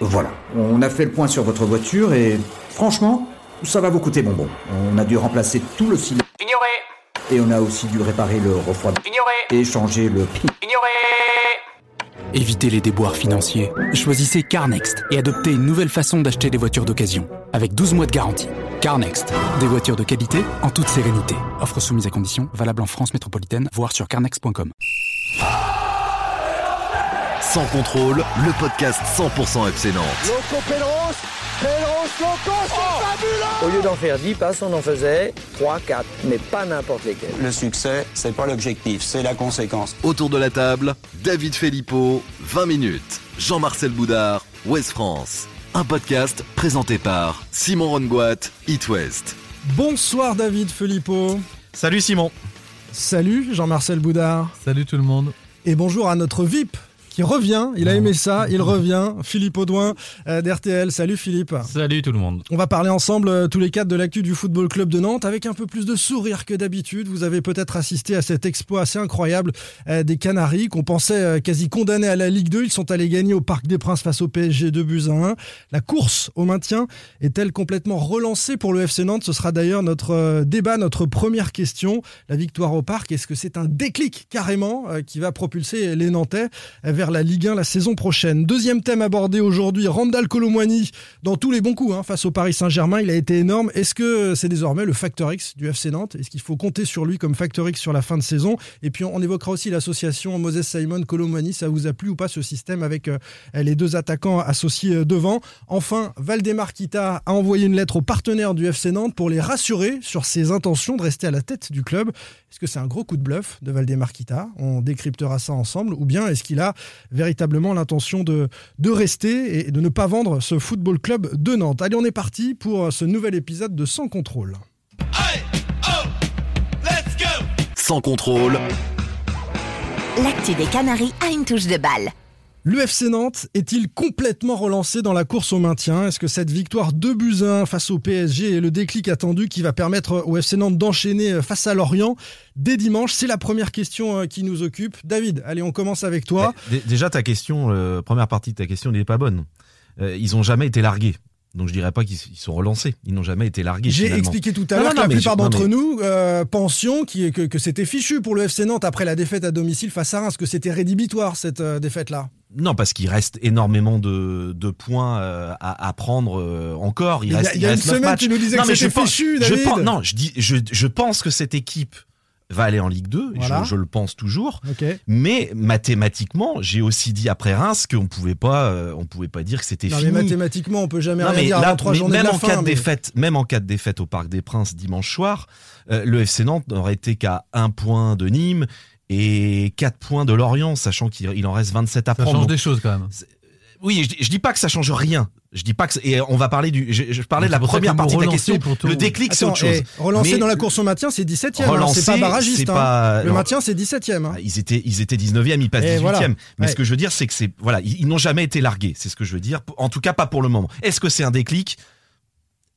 Voilà, on a fait le point sur votre voiture et franchement, ça va vous coûter bonbon. On a dû remplacer tout le cylindre. Ignoré Et on a aussi dû réparer le refroidissement. Ignoré Et changer le... Ignoré Évitez les déboires financiers. Choisissez CarNext et adoptez une nouvelle façon d'acheter des voitures d'occasion. Avec 12 mois de garantie. CarNext. Des voitures de qualité en toute sérénité. Offre soumise à conditions, valable en France métropolitaine, voire sur carnext.com. Sans contrôle, le podcast 100% FC Nantes. Loco Pedros, Pedros Loco, c'est fabuleux Au lieu d'en faire 10 passes, on en faisait 3, 4, mais pas n'importe lesquels. Le succès, c'est pas l'objectif, c'est la conséquence. Autour de la table, David Filippo, 20 minutes. Jean-Marcel Boudard, Ouest France. Un podcast présenté par Simon Rongoat, It West. Bonsoir David Filippo. Salut Simon. Salut Jean-Marcel Boudard. Salut tout le monde. Et bonjour à notre VIP qui revient. Il a aimé ça, il revient. Philippe Audouin euh, d'RTL. Salut Philippe. Salut tout le monde. On va parler ensemble euh, tous les quatre de l'actu du Football Club de Nantes avec un peu plus de sourire que d'habitude. Vous avez peut-être assisté à cet exploit assez incroyable euh, des Canaries qu'on pensait euh, quasi condamnés à la Ligue 2. Ils sont allés gagner au Parc des Princes face au PSG 2 buts à 1. La course au maintien est-elle complètement relancée pour le FC Nantes? Ce sera d'ailleurs notre euh, débat, notre première question. La victoire au Parc, est-ce que c'est un déclic carrément euh, qui va propulser les Nantais euh, la Ligue 1 la saison prochaine Deuxième thème abordé aujourd'hui, Randall Colomwani dans tous les bons coups hein, face au Paris Saint-Germain. Il a été énorme. Est-ce que c'est désormais le facteur X du FC Nantes? Est-ce qu'il faut compter sur lui comme facteur X sur la fin de saison? Et puis on évoquera aussi l'association Moses Simon Colomwani. Ça vous a plu ou pas ce système avec euh, les deux attaquants associés euh, devant? Enfin, Valdemar Kita a envoyé une lettre aux partenaires du FC Nantes pour les rassurer sur ses intentions de rester à la tête du club. Est-ce que c'est un gros coup de bluff de Valdemar Kita? On décryptera ça ensemble. Ou bien est-ce qu'il a véritablement l'intention de, de rester et de ne pas vendre ce football club de Nantes? Allez, on est parti pour ce nouvel épisode de Sans contrôle. Sans contrôle, L'actu des Canaries a une touche de balle. L'UFC Nantes est-il complètement relancé dans la course au maintien? Est-ce que cette victoire 2 buts à 1 face au PSG est le déclic attendu qui va permettre au FC Nantes d'enchaîner face à Lorient dès dimanche? C'est la première question euh, qui nous occupe. David, allez, on commence avec toi. Dé- Déjà, ta question, euh, première partie de ta question n'est pas bonne. Euh, ils ont jamais été largués. Donc je dirais pas qu'ils ils sont relancés. Ils n'ont jamais été largués. J'ai expliqué tout à l'heure que la plupart je- d'entre mais- nous euh, pensions qui- que, que c'était fichu pour le FC Nantes après la défaite à domicile face à Reims, que c'était rédhibitoire cette euh, défaite-là. Non, parce qu'il reste énormément de, de points euh, à, à prendre euh, encore. Il Il y a- reste, il y a reste une neuf semaine, matchs. tu nous disais non, que c'était je fichu, je David. pense- non, je dis, je, je pense que cette équipe va aller en Ligue 2. et Voilà. Je, je le pense toujours. Mais mathématiquement, j'ai aussi dit après Reims qu'on pouvait pas, euh, on pouvait pas dire que c'était Non, mais fini. mathématiquement, on peut jamais Non, rien mais dire là, avant trois mais journées même de la en fin. cas de mais- défaite, même en cas de défaite au Parc des Princes dimanche soir, euh, le FC Nantes n'aurait été qu'à un point de Nîmes et 4 points de Lorient, sachant qu'il il en reste 27 à Ça prendre. change Donc, des choses quand même. Oui, je, dis- je dis pas que ça change rien. Je dis pas que et on va parler du. Je, je parlais de la première partie de la question. tout- Le déclic, c'est autre chose. eh, relancer Mais dans la course au maintien, c'est 17ème. hein, relancer, c'est pas barragiste. hein. pas- Le maintien, c'est 17ème. hein. Ils étaient, ils étaient 19e, ils passent Et 18e. voilà. Mais Ouais. ce que je veux dire, c'est que c'est, voilà, ils, ils n'ont jamais été largués. C'est ce que je veux dire. En tout cas, pas pour le moment. Est-ce que c'est un déclic?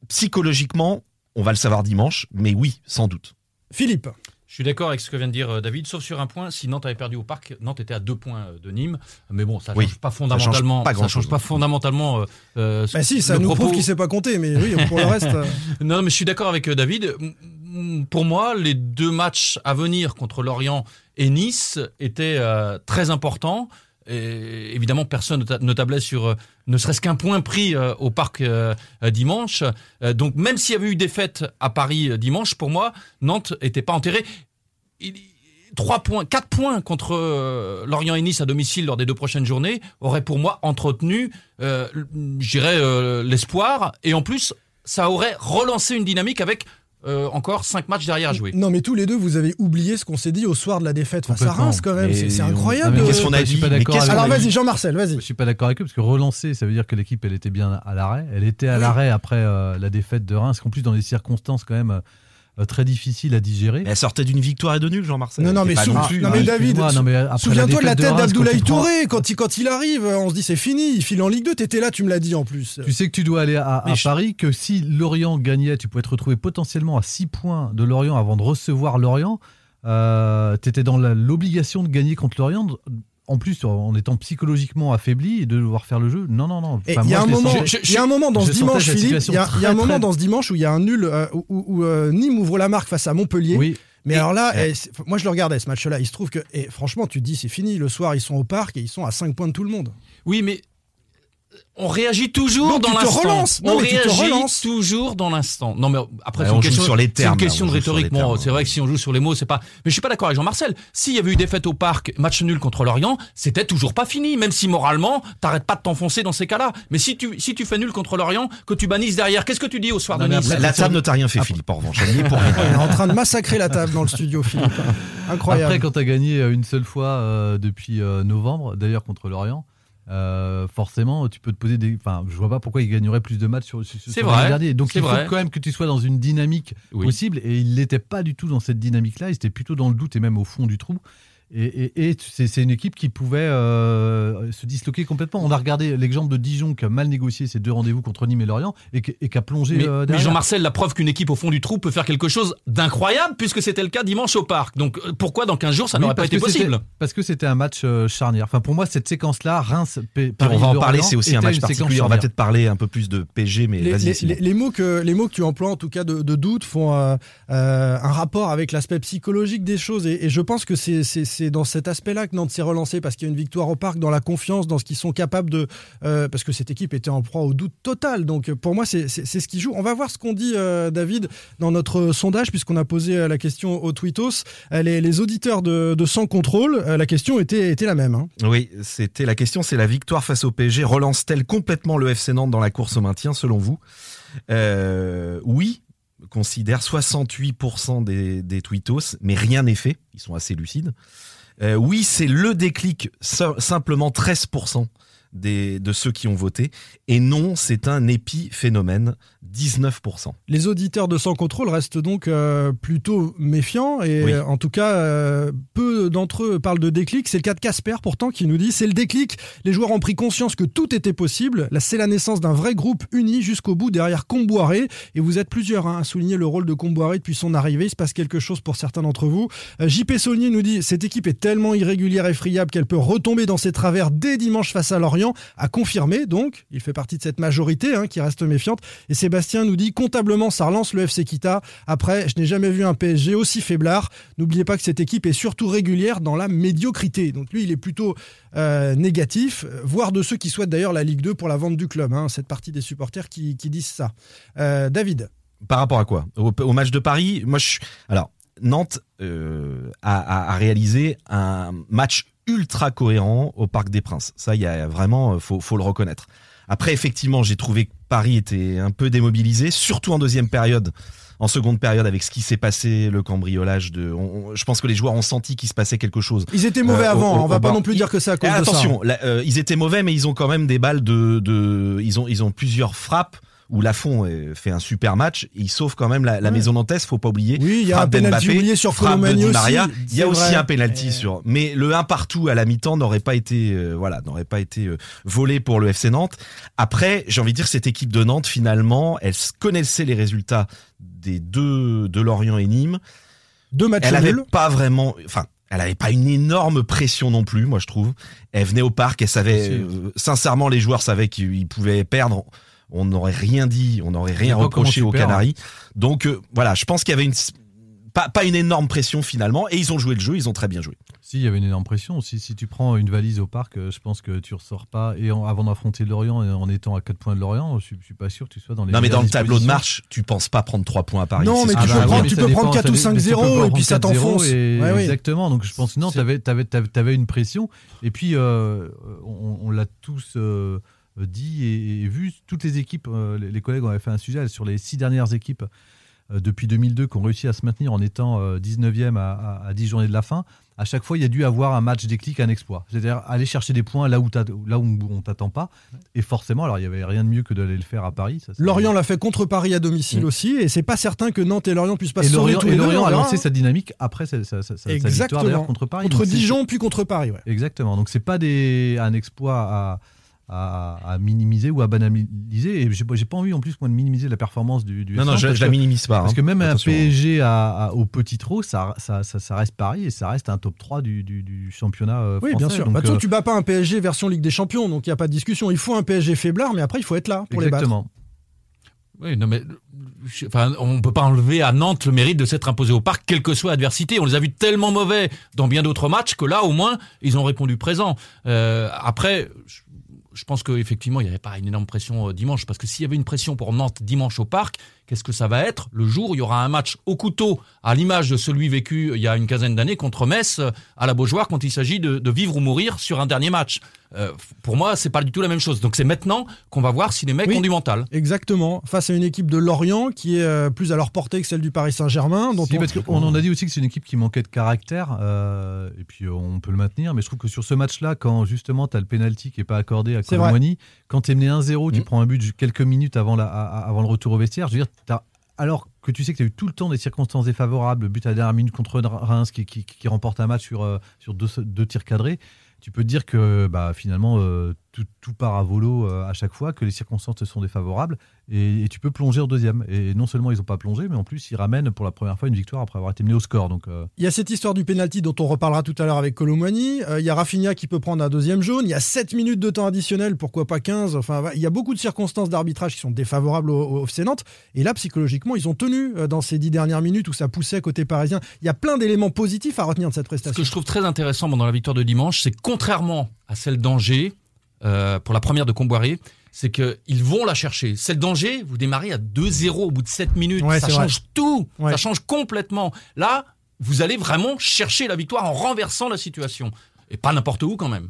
Psychologiquement, on va le savoir dimanche, mais oui, sans doute. Philippe. Je suis d'accord avec ce que vient de dire euh, David, sauf sur un point. Si Nantes avait perdu au parc, Nantes était à deux points euh, de Nîmes. Mais bon, ça ne Oui, change pas ça change fondamentalement. pas ça change pas fondamentalement. euh, euh, Bah si, ça le nous propos. prouve qu'il sait pas compter, mais oui, pour le reste. euh, Non, mais je suis d'accord avec David. Pour moi, les deux matchs à venir contre Lorient et Nice étaient euh, très importants. Et évidemment, personne ne ta- ne tablait sur euh, ne serait-ce qu'un point pris euh, au parc euh, dimanche. Donc, même s'il y avait eu défaite à Paris dimanche, pour moi, Nantes n'était pas enterré. Il- Trois points, quatre points contre Lorient et Nice à domicile lors des deux prochaines journées auraient pour moi entretenu, euh, l'espoir. Et en plus, ça aurait relancé une dynamique avec euh, encore cinq matchs derrière à jouer. Non, mais tous les deux, vous avez oublié ce qu'on s'est dit au soir de la défaite face à. Reims, quand même. C'est incroyable. Qu'est-ce qu'on a je suis dit Alors vas-y, Jean-Marcel, vas-y. Je suis pas d'accord avec eux parce que relancer, ça veut dire que l'équipe elle était bien à l'arrêt. Elle était à Oui. l'arrêt après euh, la défaite de Reims, qu'en plus dans des circonstances quand même euh, très difficiles à digérer. Mais elle sortait d'une victoire et de nul, Jean-Marcel. Non, non, Elle mais, était sou- pas non plus, non, hein. mais David, souviens-toi de la tête d'Abdoulaye Touré quand il, quand il arrive. On se dit c'est fini, il file en Ligue 2. T'étais là, tu me l'as dit en plus. Tu sais que tu dois aller à, à Mais je- Paris, que si Lorient gagnait, tu pouvais te retrouver potentiellement à 6 points de Lorient avant de recevoir Lorient. Euh, tu étais dans l'obligation de gagner contre Lorient en plus en étant psychologiquement affaibli et de devoir faire le jeu. Non, non, non. Enfin, il y a un moment, il y a un moment dans ce dimanche, cette Philippe. situation Il y a, il y a un très, moment très- dans ce dimanche où il y a un nul euh, où, euh, Nîmes ouvre la marque face à Montpellier. Oui. Mais alors là, Ouais. eh, moi je le regardais ce match-là. Il se trouve que, et franchement, tu te dis c'est fini. Le soir, ils sont au parc et ils sont à 5 points de tout le monde. Oui, mais on réagit toujours Donc, dans tu te l'instant. relances. Non, On réagit relances. toujours dans l'instant. Non, mais après, Ouais, c'est une question, sur les c'est termes, une question là, de on joue sur rhétorique. les Bon, termes. c'est vrai que si on joue sur les mots, c'est pas. Mais je suis pas d'accord avec Jean-Marcel. S'il y avait eu défaite au parc, match nul contre Lorient, c'était toujours pas fini. Même si moralement, t'arrêtes pas de t'enfoncer dans ces cas-là. Mais si tu, si tu fais nul contre Lorient, que tu bannisses derrière, qu'est-ce que tu dis au soir Non, de Nice après, La table ne t'a rien fait, Philippe, en revanche. Elle y est pour rien. Il est en train de massacrer la table dans le studio, Philippe. Incroyable. Après, quand tu as gagné euh, une seule fois euh, depuis euh, novembre, d'ailleurs contre l'Orient, euh, forcément, tu peux te poser des. Enfin, je vois pas pourquoi il gagnerait plus de matchs sur, sur, sur vrai, dernière. Donc il faut vrai. quand même que tu sois dans une dynamique Oui. possible. Et il n'était pas du tout dans cette dynamique-là. Il était plutôt dans le doute et même au fond du trou. Et, et- et c'est c'est une équipe qui pouvait euh, se disloquer complètement. On a regardé l'exemple de Dijon qui a mal négocié ses deux rendez-vous contre Nîmes et Lorient et, qui- et qui a plongé Mais, euh, mais. Jean-Marcel, la preuve qu'une équipe au fond du trou peut faire quelque chose d'incroyable, puisque c'était le cas dimanche au parc. Donc euh, pourquoi dans 15 jours ça Oui, n'aurait pas été possible? Parce que c'était un match euh, charnière. Enfin, pour moi, cette séquence-là, Reims, P- Paris, on va en Lorient, parler, c'est aussi un match particulier. On va peut-être parler un peu plus de PG, mais les, vas-y. les- les- les mots que, les mots que tu emploies, en tout cas de, de doute, font euh, euh, un rapport avec l'aspect psychologique des choses. Et, et je pense que c'est- c'est dans cet aspect-là que Nantes s'est relancé, parce qu'il y a une victoire au parc, dans la confiance, dans ce qu'ils sont capables de. euh, parce que cette équipe était en proie au doute total. Donc pour moi, c'est ce qui joue. On va voir ce qu'on dit, euh, David, dans notre sondage, puisqu'on a posé euh, la question au Twittos. Euh, les, les auditeurs de, Sans Contrôle, euh, la question était, était la même. hein. Oui, c'était la question, c'est la victoire face au PSG relance-t-elle complètement le FC Nantes dans la course au maintien, selon vous? Euh, Oui, considère 68% des, des tweetos, mais rien n'est fait. Ils sont assez lucides. Euh, oui, c'est le déclic, simplement 13% des, de ceux qui ont voté. Et non, c'est un épiphénomène, 19%. Les auditeurs de Sans Contrôle restent donc euh, plutôt méfiants et Oui. euh, en tout cas, euh, peu d'entre eux parlent de déclic. C'est le cas de Casper pourtant qui nous dit c'est le déclic. Les joueurs ont pris conscience que tout était possible. Là, c'est la naissance d'un vrai groupe uni jusqu'au bout derrière Comboiré. Et vous êtes plusieurs hein, à souligner le rôle de Comboiré depuis son arrivée. Il se passe quelque chose pour certains d'entre vous. JP Saulnier nous dit cette équipe est tellement irrégulière et friable qu'elle peut retomber dans ses travers dès dimanche face à Lorient. À confirmer donc, il fait partie de cette majorité hein, qui reste méfiante. Et Sébastien nous dit comptablement ça relance le FC Kita. Après, je n'ai jamais vu un PSG aussi faiblard. N'oubliez pas que cette équipe est surtout régulière dans la médiocrité. Donc lui, il est plutôt euh, négatif, euh, voire de ceux qui souhaitent d'ailleurs la Ligue 2 pour la vente du club. hein, cette partie des supporters qui, disent ça. Euh, David. Par rapport à quoi? Au, match de Paris, moi je alors Nantes a, a- a réalisé un match ultra cohérent au Parc des Princes. Ça, il y a vraiment, euh, faut, faut le reconnaître. Après, effectivement, j'ai trouvé que Paris était un peu démobilisé, surtout en deuxième période. En seconde période, avec ce qui s'est passé, le cambriolage de, on- on- je pense que les joueurs ont senti qu'il se passait quelque chose. Ils étaient mauvais Euh, avant, au- au- on va pas non plus dire que c'est à cause Eh, ça. attention, euh, ils étaient mauvais, mais ils ont quand même des balles de, de ils ont, ils ont plusieurs frappes où Lafont euh, fait un super match. Il sauve quand même la, la Ouais. maison nantaise, faut pas oublier. Oui, il y a un penalty oublié sur frappe de Colomani Di aussi, Maria. Il y a aussi vrai. un penalty Et- sur. Mais le un partout à la mi-temps n'aurait pas été, euh, voilà, n'aurait pas été euh, volé pour le FC Nantes. Après, j'ai envie de dire cette équipe de Nantes finalement, elle connaissait les résultats des deux de Lorient et Nîmes. Deux matchs Elle avait nuls. pas vraiment, enfin, elle avait pas une énorme pression non plus, moi je trouve. Elle venait au parc, elle savait, Si. euh, sincèrement, les joueurs savaient qu'ils pouvaient perdre. On n'aurait rien dit, on n'aurait rien reproché aux perds, Canaries. Donc euh, voilà, je pense qu'il y avait une pas, pas une énorme pression finalement, et ils ont joué le jeu, ils ont très bien joué. Si, il y avait une énorme pression. Si, si tu prends une valise au parc, euh, je pense que tu ressors pas. Et en- avant d'affronter Lorient, et en étant à 4 points de Lorient, je suis, je suis pas sûr que tu sois dans les. non mais dans le tableau de marche, tu penses pas prendre 3 points à Paris. Non, mais tu peux prendre- dire. tu ça peux dépend, prendre 4 ça ou dé- 5-0 mais tu peux et puis ça 4-0 t'enfonce. et- Ouais, oui. Exactement. Donc je pense non, tu avais, une pression. Et puis euh, on, on l'a tous euh, dit et, et vu. Toutes les équipes, euh, les, collègues ont fait un sujet sur les six dernières équipes euh, depuis 2002 qui ont réussi à se maintenir en étant euh, 19e à, à, à 10 journées de la fin. À chaque fois, il y a dû avoir un match déclic, un exploit. C'est-à-dire aller chercher des points là où, là où on t'attend pas. Et forcément, alors il y avait rien de mieux que d'aller le faire à Paris. ça, Lorient l'a fait contre Paris à domicile Mm. aussi, et c'est pas certain que Nantes et Lorient puissent pas se Lorient, tous et les Lorient a lancé sa dynamique après sa, sa- sa- sa victoire contre Paris. Contre Dijon puis contre Paris. Ouais. Exactement. Donc c'est pas des, un exploit à, à, à minimiser ou à banaliser. Et j'ai pas envie en plus moi de minimiser la performance du. du Non, non, je, je la minimise pas. Parce hein. que même Attention. un PSG à, à- au petit trot, ça, ça, ça, ça reste Paris et ça reste un top 3 du, du, du championnat euh, Oui, français. bien sûr. Donc, Bah, euh, tu bats pas un PSG version Ligue des Champions, donc il n'y a pas de discussion. Il faut un PSG faiblard, mais après, il faut être là pour les battre. exactement. Oui, non, mais je- enfin, on peut pas enlever à Nantes le mérite de s'être imposé au parc, quelle que soit l'adversité. On les a vus tellement mauvais dans bien d'autres matchs que là, au moins, ils ont répondu présent. Euh, après, je, pense qu'effectivement, il n'y avait pas une énorme pression euh, dimanche, parce que s'il y avait une pression pour Nantes dimanche au parc, qu'est-ce que ça va être le jour où il y aura un match au couteau, à l'image de celui vécu il y a une quinzaine d'années contre Metz, euh, à la Beaujoire, quand il s'agit de, de vivre ou mourir sur un dernier match? Euh, pour moi, c'est pas du tout la même chose. Donc c'est maintenant qu'on va voir si les mecs Oui. ont du mental. Exactement. Face à une équipe de Lorient qui est euh, plus à leur portée que celle du Paris Saint-Germain. dont Si, on- parce en a dit aussi que c'est une équipe qui manquait de caractère, euh, et puis on peut le maintenir, mais je trouve que sur ce match-là, quand justement tu as le penalty qui n'est pas accordé à. Colomboigny, quand tu es mené 1-0, tu prends un but quelques minutes avant, la, le retour au vestiaire, je veux dire, t'as- alors que tu sais que tu as eu tout le temps des circonstances défavorables, le but à la dernière minute contre Reims qui, qui- qui remporte un match sur, euh, sur deux, deux tirs cadrés, tu peux te dire que bah, finalement euh, tout, tout part à volo euh, à chaque fois, que les circonstances te sont défavorables, et, et tu peux plonger au deuxième. Et non seulement ils n'ont pas plongé, mais en plus ils ramènent pour la première fois une victoire après avoir été menés au score. Donc euh, Il y a cette histoire du penalty dont on reparlera tout à l'heure avec Colomwani. Euh, il y a Rafinha qui peut prendre un deuxième jaune. Il y a 7 minutes de temps additionnel, pourquoi pas 15. Enfin, il y a beaucoup de circonstances d'arbitrage qui sont défavorables au, au FC Nantes. Et là, psychologiquement, ils ont tenu euh, dans ces 10 dernières minutes où ça poussait côté parisien. Il y a plein d'éléments positifs à retenir de cette Ce prestation. que je trouve très intéressant dans la victoire de dimanche, c'est contrairement à celle d'Angers, euh, pour la première de Comboiré, c'est qu'ils vont la chercher. Celle d'Angers, vous démarrez à 2-0 au bout de 7 minutes. Ouais, ça c'est change tout. Ouais. Ça change complètement. Là, vous allez vraiment chercher la victoire en renversant la situation. Et pas n'importe où quand même.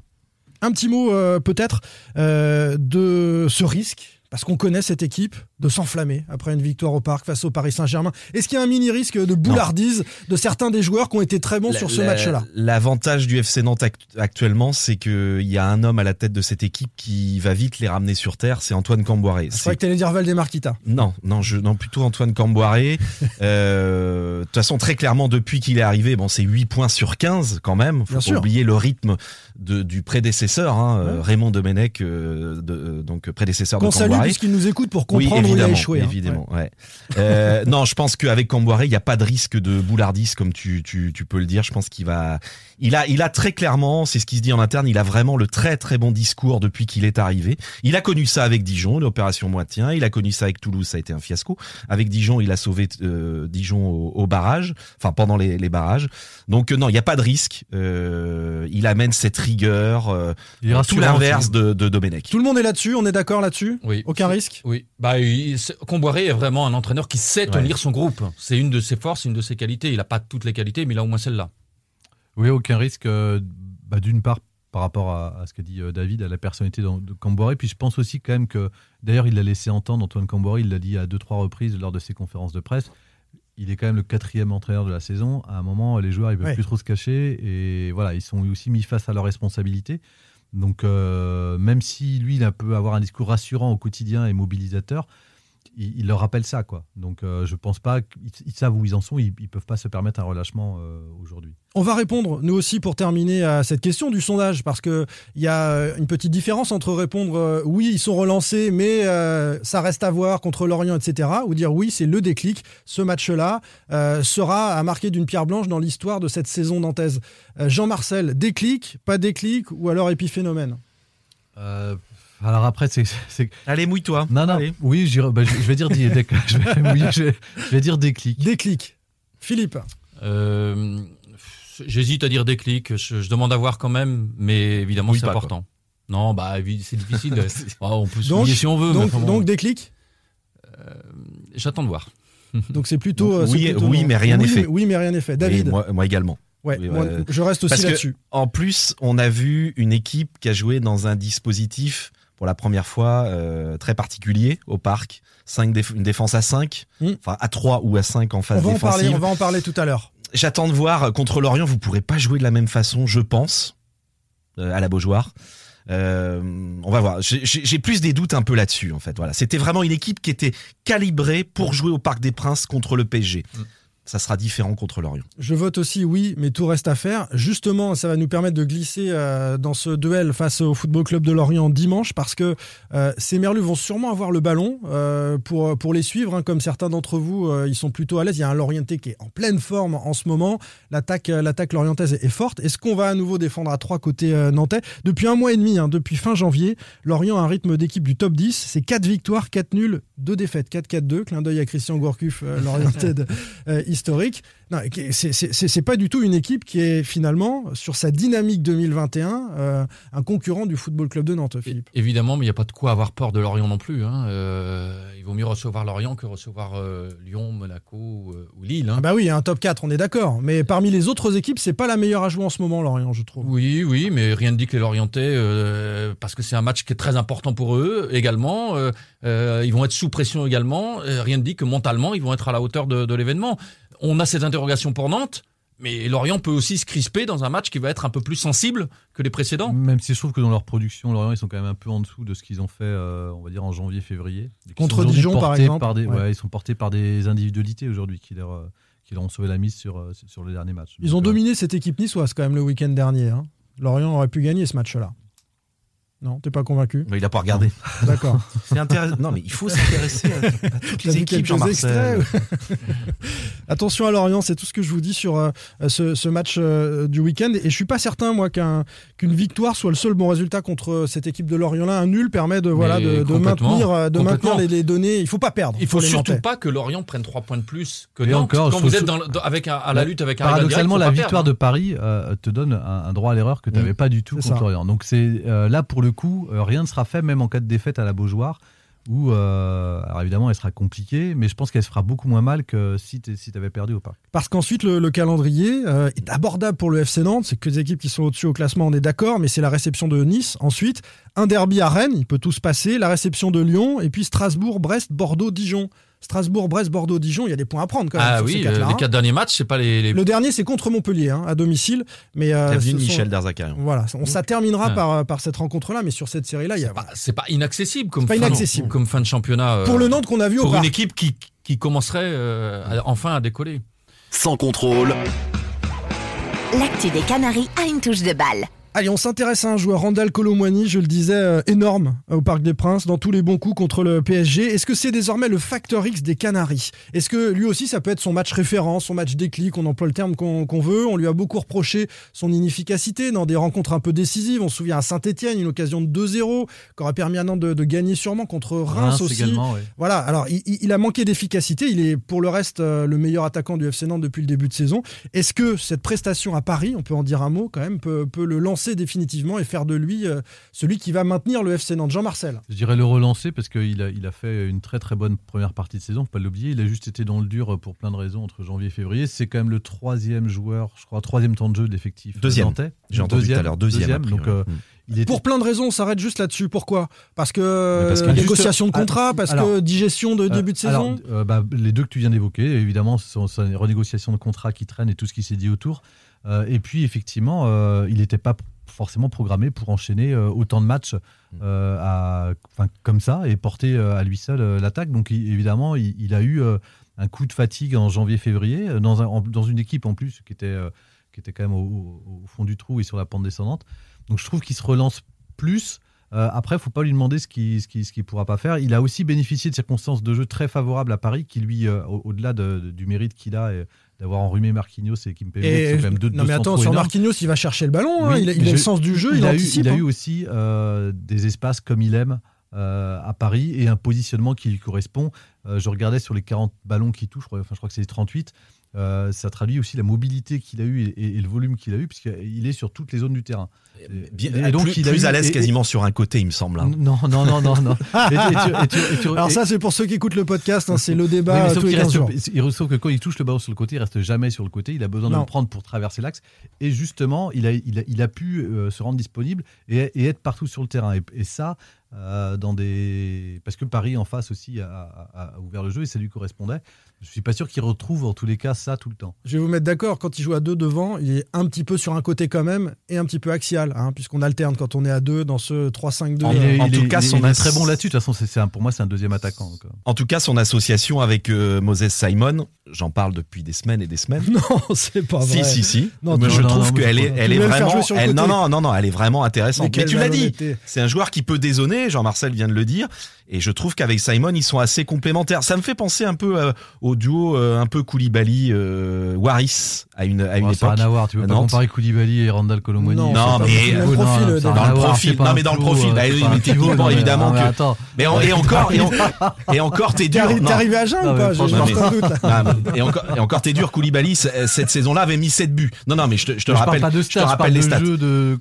Un petit mot euh, peut-être euh, de ce risque. Parce qu'on connaît cette équipe de s'enflammer après une victoire au parc face au Paris Saint-Germain. Est-ce qu'il y a un mini risque de boulardise de certains des joueurs qui ont été très bons sur ce La- match-là? L'avantage du FC Nantes act- actuellement, c'est qu'il y a un homme à la tête de cette équipe qui va vite les ramener sur terre, c'est Antoine Camboiré. Je croyais que tu allais dire Valdemar Kita. Non, non, je, non, plutôt Antoine Camboiré. Euh, De toute façon, très clairement, depuis qu'il est arrivé, bon, c'est 8 points sur 15 quand même. Faut Bien pas sûr. oublier le rythme de, du prédécesseur, hein, Ouais. Raymond Domenech, euh, de, donc prédécesseur Qu'on de salue Camboiré. puisqu'il nous écoute pour Oui, comprendre où il a évidemment, hein. ouais. Euh, non, je pense qu'avec Camboiré, il n'y a pas de risque de boulardise, comme tu, tu, tu peux le dire. Je pense qu'il va, il a, il a très clairement, c'est ce qui se dit en interne, il a vraiment le très très bon discours depuis qu'il est arrivé. Il a connu ça avec Dijon, l'opération Moitien. Il a connu ça avec Toulouse, ça a été un fiasco. Avec Dijon, il a sauvé euh, Dijon au, au barrage, enfin pendant les, les barrages. Donc euh, non, il n'y a pas de risque. Euh, il amène cette rigueur, euh, Il est tout l'inverse de, de Domenech. Tout le monde est là-dessus, on est d'accord là-dessus? Oui. Aucun risque? Oui. Bah, il- Comboiré est vraiment un entraîneur qui sait Ouais. tenir son groupe. C'est une de ses forces, une de ses qualités. Il n'a pas toutes les qualités, mais il a au moins celle-là. Oui, aucun risque, euh, bah, d'une part par rapport à, à ce qu'a dit euh, David, à la personnalité de, de. Puis je pense aussi quand même que, d'ailleurs, il l'a laissé entendre, Antoine Camboiré, il l'a dit à deux, trois reprises lors de ses conférences de presse. Il est quand même le quatrième entraîneur de la saison. À un moment, les joueurs, ils ne peuvent Ouais. plus trop se cacher. Et voilà, ils sont aussi mis face à leurs responsabilités. Donc, euh, même si lui, il peut avoir un discours rassurant au quotidien et mobilisateur, il, il leur rappelle ça. quoi. Donc, euh, je pense pas qu'ils ils savent où ils en sont. Ils ne peuvent pas se permettre un relâchement euh, aujourd'hui. On va répondre, nous aussi, pour terminer à cette question du sondage, parce qu'il y a euh, une petite différence entre répondre euh, oui, ils sont relancés, mais ça reste à voir contre Lorient, etc., ou dire oui, c'est le déclic. Ce match-là sera à marquer d'une pierre blanche dans l'histoire de cette saison nantaise. Euh, Jean-Marcel, déclic, pas déclic, ou alors épiphénomène? Alors après, c'est. Allez, mouille-toi. Non, non, Allez. oui, bah, je, je vais dire, dé- déc- je vais, oui, je vais- je vais dire déclic. Déclic. Philippe Euh, J'hésite à dire déclic. Je, je demande à voir quand même, mais évidemment, c'est important. Non, bah, c'est difficile. de- Oh, on peut se Donc- si on veut. mais donc, donc déclic? J'attends de voir. Donc c'est plutôt. Donc, euh, oui, plutôt oui, mais rien n'est Oui, fait. mais- Oui, mais rien n'est fait. David moi, moi également. Ouais, Oui, moi, je reste aussi là-dessus. En plus, on a vu une équipe qui a joué dans un dispositif pour la première fois euh, très particulier au parc. Cinq déf- une défense à 5, Mm. enfin à 3 ou à 5 en On phase va, en parler, on va en parler tout à l'heure. J'attends de voir euh, contre Lorient, vous pourrez pas jouer de la même façon, je pense, euh, à la Beaujoire. Euh, on va voir. J'ai- plus des doutes un peu là-dessus, en fait. Voilà, c'était vraiment une équipe qui était calibrée pour jouer au Parc des Princes contre le PSG. Mm. Ça sera différent contre Lorient. Je vote aussi oui, mais tout reste à faire. Justement, ça va nous permettre de glisser euh, dans ce duel face au Football Club de Lorient dimanche parce que euh, ces Merlus vont sûrement avoir le ballon euh, pour, pour les suivre. hein. comme certains d'entre vous, ils sont plutôt à l'aise. Il y a un Lorientais qui est en pleine forme en ce moment. L'attaque l'attaque lorientaise est, est forte. Est-ce qu'on va à nouveau défendre à trois côtés nantais? Depuis un mois et demi, hein, depuis fin janvier, Lorient a un rythme d'équipe du top 10. C'est 4 victoires, 4 nuls, 2 défaites. 4-4-2. Clin d'œil à Christian Gourcuff, euh, historique. C'est- pas du tout une équipe qui est finalement, sur sa dynamique 2021, euh, un concurrent du Football Club de Nantes, Philippe. Évidemment, mais il n'y a pas de quoi avoir peur de Lorient non plus. hein. Euh, il vaut mieux recevoir Lorient que recevoir euh, Lyon, Monaco ou, ou Lille. hein. Ah bah oui, un top 4, on est d'accord. Mais parmi les autres équipes, c'est pas la meilleure à jouer en ce moment, Lorient, je trouve. Oui, oui, mais rien ne dit que les Lorientais, parce que c'est un match qui est très important pour eux également, ils vont être sous pression également, rien ne dit que mentalement, ils vont être à la hauteur de, de l'événement. On a cette interrogation pour Nantes, mais Lorient peut aussi se crisper dans un match qui va être un peu plus sensible que les précédents. Même si je trouve que dans leur production, Lorient, ils sont quand même un peu en dessous de ce qu'ils ont fait, euh, on va dire, en janvier-février. Contre Dijon, par exemple. des, Ouais. ouais, ils sont portés par des individualités aujourd'hui qui leur, euh, qui leur ont sauvé la mise sur, euh, sur les derniers matchs. Ils ont euh, dominé cette équipe niçoise quand même le week-end dernier. hein. Lorient aurait pu gagner ce match-là. Non, t'es pas convaincu Mais il a pas regardé. D'accord. C'est intéressant. Non, mais il faut s'intéresser à, à toutes les équipes, Jean-Marcel. Attention à Lorient, c'est tout ce que je vous dis sur euh, ce, ce match euh, du week-end. Et je suis pas certain, moi, qu'un- qu'une victoire soit le seul bon résultat contre cette équipe de Lorient-là. Un nul permet de, voilà, de, maintenir, euh, de maintenir les, les données. Il faut pas perdre. Il faut les surtout pas que Lorient prenne trois points de plus que Nantes. encore, Quand vous êtes dans le- dans- avec un- à la lutte avec un Paradoxalement, direct, la faut victoire perdre, de Paris euh, te donne un, un droit à l'erreur que tu n'avais Mmh. pas du tout contre ça. Lorient. Donc c'est euh, là pour le coup, euh, rien ne sera fait, même en cas de défaite à la Beaujoire. Où, euh, alors évidemment, elle sera compliquée, mais je pense qu'elle se fera beaucoup moins mal que si tu si avais perdu au parc. Parce qu'ensuite, le, le calendrier euh, est abordable pour le FC Nantes. C'est que des équipes qui sont au-dessus au classement, on est d'accord, mais c'est la réception de Nice. Ensuite, un derby à Rennes, il peut tout se passer. La réception de Lyon, et puis Strasbourg, Brest, Bordeaux, Dijon. Strasbourg, Brest, Bordeaux, Dijon, il y a des points à prendre quand même. Ah oui, les hein. quatre derniers matchs, c'est pas les. les- Le dernier, c'est contre Montpellier, hein, à domicile. Mais euh, T'as vu sont- Michel Derzakarian. Voilà, on, ça terminera Ouais. par, par cette rencontre-là, mais sur cette série-là, il y a. C'est pas inaccessible comme, pas fin, inaccessible. comme fin de championnat. euh, Pour le Nantes qu'on a vu au Pour une parc. équipe qui, qui commencerait euh, à- enfin à décoller. Sans contrôle, L'actu des Canaries a une touche de balle. Allez, on s'intéresse à un joueur, Randall Colomwani, je le disais, euh, énorme euh, au Parc des Princes, dans tous les bons coups contre le PSG. Est-ce que c'est désormais le facteur X des Canaries? Est-ce que lui aussi, ça peut être son match référent, son match déclic, on emploie le terme qu'on veut On lui a beaucoup reproché son inefficacité dans des rencontres un peu décisives. On se souvient à Saint-Etienne, une occasion de 2-0, qui aurait permis à Nantes de, de gagner sûrement contre Reims, Reims aussi. ouais. Voilà, alors il, a manqué d'efficacité. Il est pour le reste euh, le meilleur attaquant du FC Nantes depuis le début de saison. Est-ce que cette prestation à Paris, on peut en dire un mot quand même, peut, peut le lancer définitivement et faire de lui euh, celui qui va maintenir le FC Nantes Jean-Marcel Je dirais le relancer parce qu'il a, il a fait une très très bonne première partie de saison, faut pas l'oublier. Il a juste été dans le dur pour plein de raisons entre janvier et février. C'est quand même le troisième joueur, je crois, troisième temps de jeu de l'effectif Deuxième. J'ai entendu tout à l'heure, deuxième, donc euh, il était Pour plein de raisons, on s'arrête juste là-dessus. Pourquoi? Parce que, Mais parce que euh, juste- négociation de contrat, parce alors, que digestion de Euh, début de saison. alors, euh, bah, les deux que tu viens d'évoquer, évidemment, ce sont, c'est une renégociation de contrat qui traîne et tout ce qui s'est dit autour. Euh, et puis, effectivement, euh, il n'était pas forcément programmé pour enchaîner euh, autant de matchs euh, à, enfin, comme ça et porter euh, à lui seul euh, l'attaque. Donc, il- évidemment, il, il a eu euh, un coup de fatigue en janvier-février euh, dans, un- en- dans une équipe en plus qui était, euh, qui était quand même au, fond du trou et sur la pente descendante. Donc, je trouve qu'il se relance plus. Euh, après, il faut pas lui demander ce qu'il ce qui, ce qu'il pourra pas faire. Il a aussi bénéficié de circonstances de jeu très favorables à Paris, qui lui, euh, au- au-delà de- de- du mérite qu'il a et d'avoir enrhumé Marquinhos et Kimpembe, qui Et sont quand même deux, non deux mais attends, sur. Marquinhos, il va chercher le ballon. hein. Oui, il a, il a le sens du jeu, il, a eu, anticipe. il a hein. eu aussi euh, des espaces comme il aime euh, à Paris et un positionnement qui lui correspond. Euh, je regardais sur les 40 ballons qu'il touche, je crois- enfin, je crois que c'est les 38. Euh, ça traduit aussi la mobilité qu'il a eue et, et le volume qu'il a eu, puisqu'il est sur toutes les zones du terrain. Bien- Et donc, plus, il a plus eu- à l'aise et- quasiment sur un côté, il me semble. hein. Non, non, non, non, non. Et- et tu- et tu- et tu- Alors et- ça, c'est pour ceux qui écoutent le podcast, hein, c'est le débat mais sauf tous les qu'il 15 reste- jours. il- sauf que quand il touche le ballon sur le côté, il reste jamais sur le côté. Il a besoin de Non. le prendre pour traverser l'axe. Et justement, il a, il a, il a pu euh, se rendre disponible et, et être partout sur le terrain. Et, et ça, euh, dans des parce que Paris en face aussi a, a- a ouvert le jeu et ça lui correspondait. Je suis pas sûr qu'il retrouve en tous les cas ça tout le temps. Je vais vous mettre d'accord, quand il joue à deux devant, il est un petit peu sur un côté quand même et un petit peu axial, hein, puisqu'on alterne quand on est à deux dans ce 3-5-2. En- en tout est- cas, il est- son il est très bon là-dessus. De toute façon, c'est pour moi, c'est un deuxième attaquant. euh. En tout cas, son association avec euh, Moses Simon j'en parle depuis des semaines et des semaines. Non, c'est pas vrai. Si, si, si. Non, Mais je non, trouve non, qu'elle mais est, elle est vraiment. elle- non, non, non, non, elle est vraiment Mais intéressante. Mais, quelle tu l'as dit. C'est un joueur qui peut dézonner. Jean-Marcel vient de le dire. Et je trouve qu'avec Simon, ils sont assez complémentaires. Ça me fait penser un peu euh, au duo euh, un peu Koulibaly euh, Waris à une à une Oh, ça n'a époque. rien à voir. Tu veux à pas Nantes. comparer Koulibaly et Randall Non, Non, mais pas le profil, Non, euh, dans le profil. Non, mais dans le profil. euh, Bah mais techniquement, évidemment que- attends. Mais en- et encore et, en- et encore t'es dur. T'es arrivé à jeun ou pas un doute. et encore, et encore t'es dur, Koulibaly, c- cette saison-là avait mis 7 buts. Non, non, mais je te, je te Je rappelle, je te je rappelle parle les de stats.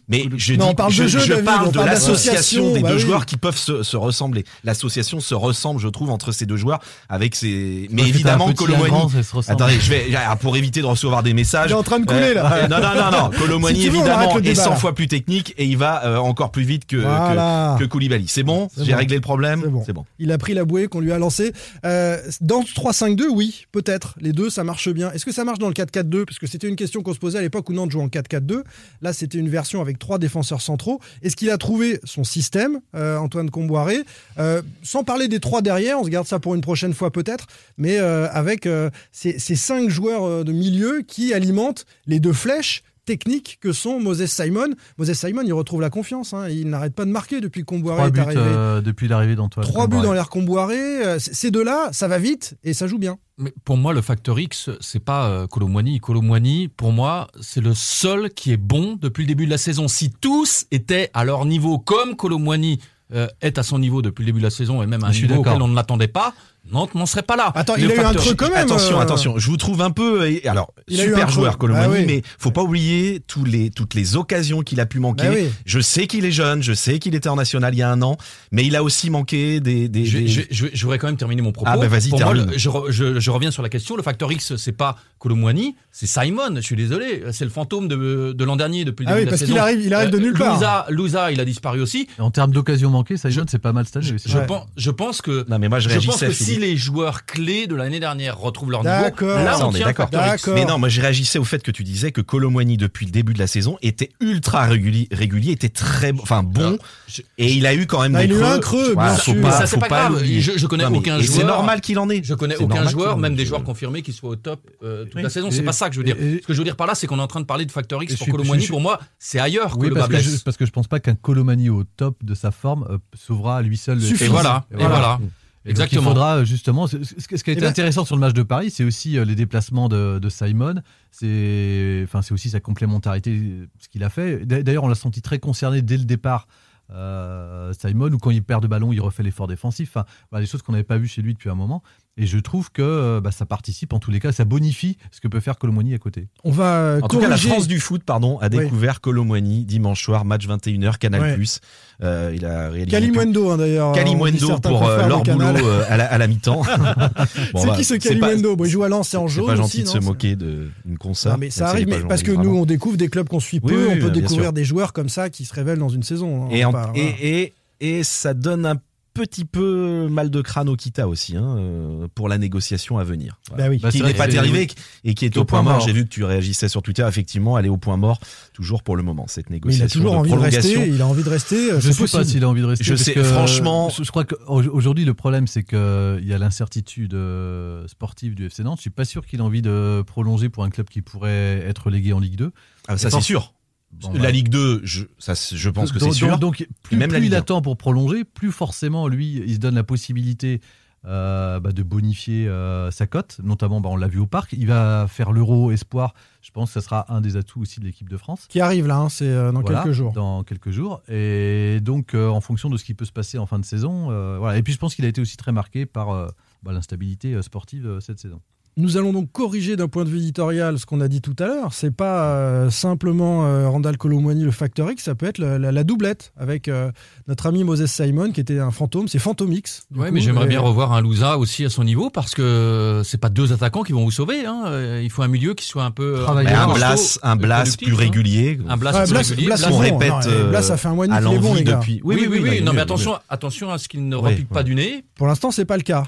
Mais je dis, je, je parle de l'association des bah deux oui. joueurs qui peuvent se, se ressembler. L'association se ressemble, je trouve, entre ces deux joueurs avec ces. Mais évidemment, ressemble. Attendez, je vais ah, pour éviter de recevoir des messages. Il est en train de couler, là. euh, non, non, non, non. Colomwani Si évidemment est débat, 100 là. fois plus technique et il va euh, encore plus vite que Voilà. que, que Koulibaly. C'est bon, j'ai bon. réglé le problème. C'est bon. C'est bon. Il a pris la bouée qu'on lui a lancée. Euh, dans ce 3-5-2, oui, peut-être. Les deux, ça marche bien. Est-ce que ça marche dans le 4-4-2 Parce que c'était une question qu'on se posait à l'époque où Nantes jouait en 4-4-2. Là, c'était une version avec trois défenseurs centraux. Est-ce qu'il a trouvé son système, euh, Antoine Comboiré? Euh, Sans parler des trois derrière, on se garde ça pour une prochaine fois peut-être, mais euh, avec euh, ces, ces cinq joueurs euh, de milieu qui alimentent les deux flèches techniques que sont Moses Simon. Moses Simon, il retrouve la confiance. hein. Il n'arrête pas de marquer depuis que Comboiré Trois est buts arrivé. euh, depuis l'arrivée d'Antoine. Trois buts dans l'air comboiré. euh, Ces deux-là, ça va vite et ça joue bien. Mais pour moi, le facteur X, c'est pas euh, Colomwani. Colomwani, pour moi, c'est le seul qui est bon depuis le début de la saison. Si tous étaient à leur niveau, comme Colomwani euh, est à son niveau depuis le début de la saison, et même à un niveau auquel on ne l'attendait pas, Nantes n'en serait pas là. Attends, Le il a eu un X- quand même. Attention, euh, attention. Je vous trouve un peu. Alors, Il super joueur, Colomani, Ah oui. mais faut pas oublier tous les, toutes les occasions qu'il a pu manquer. Bah oui. Je sais qu'il est jeune, je sais qu'il était en national il y a un an, mais il a aussi manqué des. des, Je, des- je, je, je voudrais quand même terminer mon propos. Ah, bah, vas-y, moi, je, je reviens sur la question. Le facteur X, c'est pas Colomwani, c'est Simon. Je suis désolé, c'est le fantôme de, de l'an dernier depuis le Ah début oui, de la parce saison. qu'il arrive, il arrive de Euh, nulle part. Louza, Louza, il a disparu aussi. En termes d'occasion manquée, Simon, c'est pas mal cette année. Je, aussi. je Ouais. pense, je pense que Non, mais moi, je je pense que si les joueurs clés de l'année dernière retrouvent leur niveau, D'accord. là on on est d'accord. Mais non, moi je réagissais au fait que tu disais que Colomwani depuis le début de la saison était ultra régulier, régulier était très, enfin bon, Je- et il a eu quand même Ah, des il a eu creux. un creux, Voilà, bien sûr. pas- Mais ça, c'est pas grave. Je- je connais Non, aucun et C'est joueur- normal qu'il en ait. Je connais aucun joueur, même des joueurs confirmés, qui soient au top euh, toute Oui. la saison. C'est pas ça que je veux dire. et- Ce que je veux dire par là, c'est qu'on est en train de parler de facteur X pour suis- Pour moi, c'est ailleurs Oui, que le parce bas que, je, parce que je pense pas qu'un Colomani au top de sa forme euh, sauvera à lui seul. le Suffit. Et voilà, et voilà. Donc, Exactement. Il faudra euh, justement. Ce, qui a Eh été ben- intéressant sur le match de Paris, c'est aussi euh, les déplacements de, de Simon. C'est, enfin, c'est aussi sa complémentarité, euh, ce qu'il a fait. D'a- D'ailleurs, on l'a senti très concerné dès le départ. euh, Simon, ou quand il perd de ballon, il refait l'effort défensif. Enfin, voilà, des choses qu'on n'avait pas vues chez lui depuis un moment. Et je trouve que euh, bah, ça participe, en tous les cas, ça bonifie ce que peut faire Colomoni à côté. On va En tout cas, la France du foot, pardon, a Oui. découvert Colomwani dimanche soir, match 21h, Canal+. Ouais. Euh, il a réalisé Kalimwendo, hein, d'ailleurs. certains pour euh, leur boulot Canal. euh, à la, à la mi-temps. Bon, c'est bah, qui ce c'est pas- Kalimwendo Bon, Il joue à Lens et en C'est jaune pas gentil aussi, de non se C'est- moquer d'une consoeur. Non, mais ça arrive, mais parce que nous, vraiment. on découvre des clubs qu'on suit Oui, peu, oui, on peut découvrir des joueurs comme ça qui se révèlent dans une saison. hein. Et ça donne un petit peu mal de crâne au Kita aussi, hein, euh, pour la négociation à venir. Voilà. Bah oui. Bah, qui c'est n'est pas arrivé et qui est au au point point mort. mort. J'ai vu que tu réagissais sur Twitter. Effectivement, elle est au point mort, toujours pour le moment, cette Mais il négociation a toujours de envie de rester. Il a envie de rester. euh, Je c'est sais pas s'il a envie de rester. Je parce sais, que, franchement- Je, crois qu'aujourd'hui, le problème, c'est qu'il y a l'incertitude euh, sportive du FC Nantes. Je suis pas sûr qu'il a envie de prolonger pour un club qui pourrait être légué en Ligue 2. Ah, ça, c'est sûr. Bon, la bah. Ligue 2, je, ça, je pense que c'est sûr. Donc, plus, même plus il 1. attend pour prolonger, plus forcément, lui, il se donne la possibilité euh, bah, de bonifier euh, sa cote. Notamment, bah, on l'a vu au parc. Il va faire l'Euro Espoir. Je pense que ça sera un des atouts aussi de l'équipe de France. Qui arrive là, hein, c'est euh, dans Voilà, quelques jours. Dans quelques jours. Et donc, euh, en fonction de ce qui peut se passer en fin de saison. euh, voilà. Et puis, je pense qu'il a été aussi très marqué par euh, bah, l'instabilité euh, sportive euh, cette saison. Nous allons donc corriger d'un point de vue éditorial ce qu'on a dit tout à l'heure. C'est pas euh, simplement euh, Randall Colomwani le facteur X, ça peut être la, la- la doublette avec euh, notre ami Moses Simon qui était un fantôme. C'est Phantom X. Ouais, coup, mais j'aimerais et- bien revoir un Louza aussi à son niveau parce que c'est pas deux attaquants qui vont vous sauver. hein. Euh, Il faut un milieu qui soit un peu un Blas, un Blas plus hein. régulier. Un Blas Ouais, plus Blas- régulier. On répète euh, Blas, ça fait un mois bon, les gars. Oui, oui, oui. non, mais attention, attention à ce qu'il ne Oui, repique pas du nez. Pour l'instant, c'est pas le cas.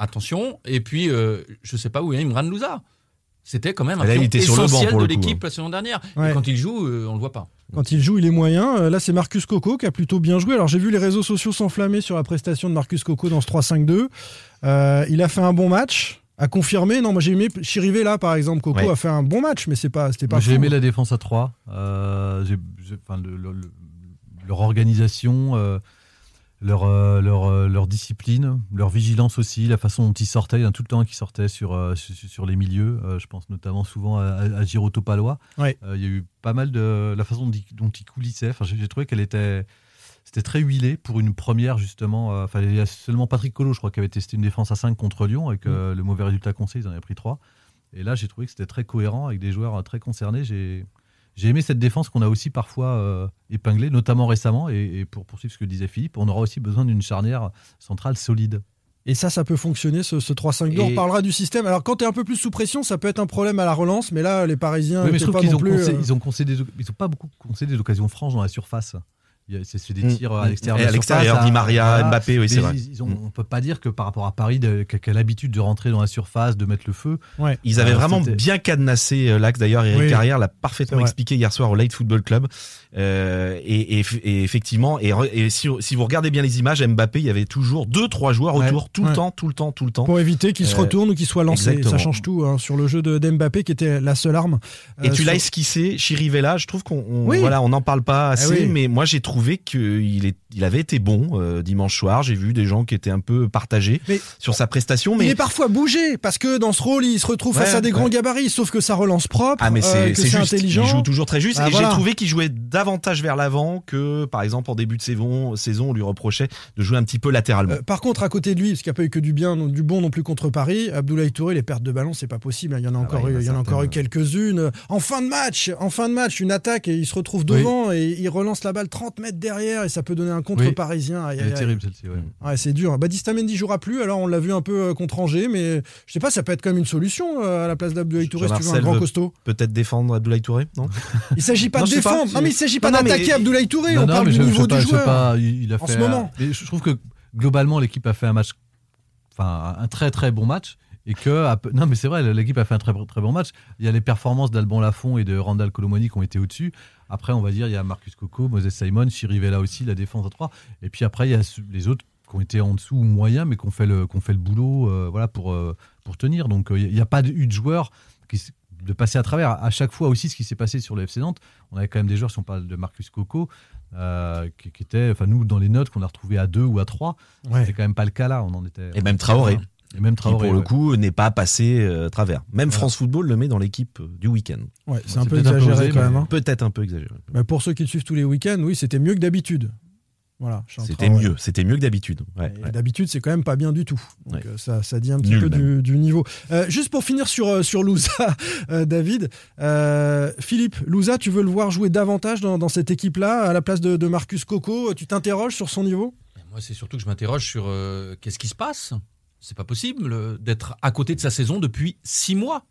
Attention. Et puis, euh, je sais pas où est Imran Louza. C'était quand même un pion était sur le banc essentiel de l'équipe la saison dernière. Ouais. Et quand il joue, euh, on le voit pas. Quand il joue, il est moyen. Euh, Là, c'est Marcus Coco qui a plutôt bien joué. Alors, j'ai vu les réseaux sociaux s'enflammer sur la prestation de Marcus Coco dans ce 3-5-2. Euh, il a fait un bon match. À confirmer, non, moi j'ai aimé Chirivé là par exemple. Coco Ouais. a fait un bon match, mais c'est pas, c'était pas. Moi, J'ai aimé la défense à 3. Euh, j'ai- j'ai- enfin, le- le- le- leur organisation, euh, leur, euh, leur, euh, leur discipline, leur vigilance aussi, la façon dont ils sortaient. Il y en a tout le temps qui sortaient sur, euh, sur, sur les milieux. Je pense notamment souvent à, à, Giroto Palois. Ouais. Il y a eu pas mal de la façon dont il, dont il coulissait. Enfin, j'ai trouvé qu'elle était. C'était très huilé pour une première, justement. Enfin, il y a seulement Patrick Collot, je crois, qui avait testé une défense à 5 contre Lyon, avec euh, le mauvais résultat qu'on sait, ils en avaient pris 3. Et là, j'ai trouvé que c'était très cohérent, avec des joueurs très concernés. J'ai j'ai aimé cette défense qu'on a aussi parfois euh, épinglée, notamment récemment. Et, et pour poursuivre ce que disait Philippe, on aura aussi besoin d'une charnière centrale solide. Et ça, ça peut fonctionner, ce, ce 3-5-2. On parlera du système. Alors, quand tu es un peu plus sous pression, ça peut être un problème à la relance, mais là, les Parisiens. Oui, mais je étaient trouve pas qu'ils non ont, plus, concé- euh, ils ont concédé, ils ont pas beaucoup concédé d'occasions franches dans la surface. C'est des Mm. tirs à Mm. l'extérieur. À l'extérieur, Di Maria, Mbappé, oui, c'est vrai. ils- ils ont- Mm. On peut pas dire que par rapport à Paris, qui a l'habitude de rentrer dans la surface, de mettre le feu. Ouais. Ils avaient Euh, vraiment bien cadenassé euh, l'axe. D'ailleurs, Eric Oui. Carrière l'a parfaitement expliqué hier soir au Light Football Club. Euh, et, et- et effectivement, et, re- et si, si vous regardez bien les images, Mbappé, il y avait toujours deux, trois joueurs Ouais. autour, tout Ouais. le temps, tout le temps, tout le temps. Pour éviter qu'il se retourne ou qu'il soit lancé. exactement. Ça change tout hein, sur le jeu de d'Mbappé qui était la seule arme. Et tu sur- l'as esquissé, Chirivella, je trouve qu'on Oui. voilà, on n'en parle pas assez, oui. mais moi j'ai trouvé qu'il est, il avait été bon euh, dimanche soir. J'ai vu des gens qui étaient un peu partagés Mais- sur sa prestation, mais Il est parfois bougé parce que dans ce rôle, il se retrouve face à des grands gabarits, sauf que ça relance propre, Ah mais euh, c'est juste, intelligent. il joue toujours très juste Ah, et voilà. j'ai trouvé qu'il jouait davantage vers l'avant que par exemple en début de saison, saison on lui reprochait de jouer un petit peu latéralement. Euh, par contre, à côté de lui, parce qu'il n'y a pas eu que du bien, non- du bon non plus contre Paris, Abdoulaye Touré, les pertes de ballon, c'est pas possible. hein. Il y en a encore il y en a eu, il y en a encore eu certaines. quelques-unes. En fin de match, en fin de match, une attaque et il se retrouve devant et il relance la balle 30 mètres derrière et ça peut donner un contre Oui. parisien. Elle est terrible celle-ci. ouais. Ouais, c'est dur. Baptista Mendy jouera plus, alors on l'a vu un peu euh, contre Angers, mais je sais pas, ça peut être comme une solution euh, à la place d'Abdoulaye Touré si tu veux un grand costaud. Peut-être défendre Abdoulaye Touré, non Il s'agit pas Non, de pas, défendre, non mais il s'agit pas d'attaquer Abdoulaye Touré, Non, on parle du niveau du joueur. il, a en fait ce un- moment. je trouve que globalement l'équipe a fait un match, enfin un très très bon match. Et que non mais c'est vrai l'équipe a fait un très très bon match. Il y a les performances d'Alban Lafont et de Randall Colomoni qui ont été au-dessus. Après on va dire il y a Marcus Coco, Moses Simon, Chirivella aussi la défense à 3 et puis après il y a les autres qui ont été en dessous ou moyens mais qui ont fait le qui ont fait le boulot euh, voilà pour euh, pour tenir. Donc euh, il n'y a pas eu de joueurs qui de passer à travers. À chaque fois aussi, ce qui s'est passé sur le FC Nantes, on avait quand même des joueurs, si on parle de Marcus Coco, euh, qui, qui étaient, enfin nous, dans les notes qu'on a retrouvées à 2 ou à 3, Ouais. c'était quand même pas le cas là. On en était. Et même Traoré, Et même qui pour le ouais. coup n'est pas passé euh, à travers. Même. France Football le met dans l'équipe euh, du week-end. Ouais, c'est un peu peut-être un peu exagéré quand même. hein. Peut-être un peu exagéré. Mais pour ceux qui le suivent tous les week-ends, oui, c'était mieux que d'habitude. Voilà. C'était mieux, c'était mieux que d'habitude. Ouais, Et ouais. D'habitude, c'est quand même pas bien du tout. Donc Ouais. euh, ça, ça dit un petit Nul peu du, du niveau. Euh, juste pour finir sur, sur Louza, euh, David. euh, Philippe, Louza, tu veux le voir jouer davantage dans, dans cette équipe-là, à la place de, de Marcus Coco Tu t'interroges sur son niveau? Moi, c'est surtout que je m'interroge sur euh, qu'est-ce qui se passe? C'est pas possible euh, d'être à côté de sa saison depuis six mois.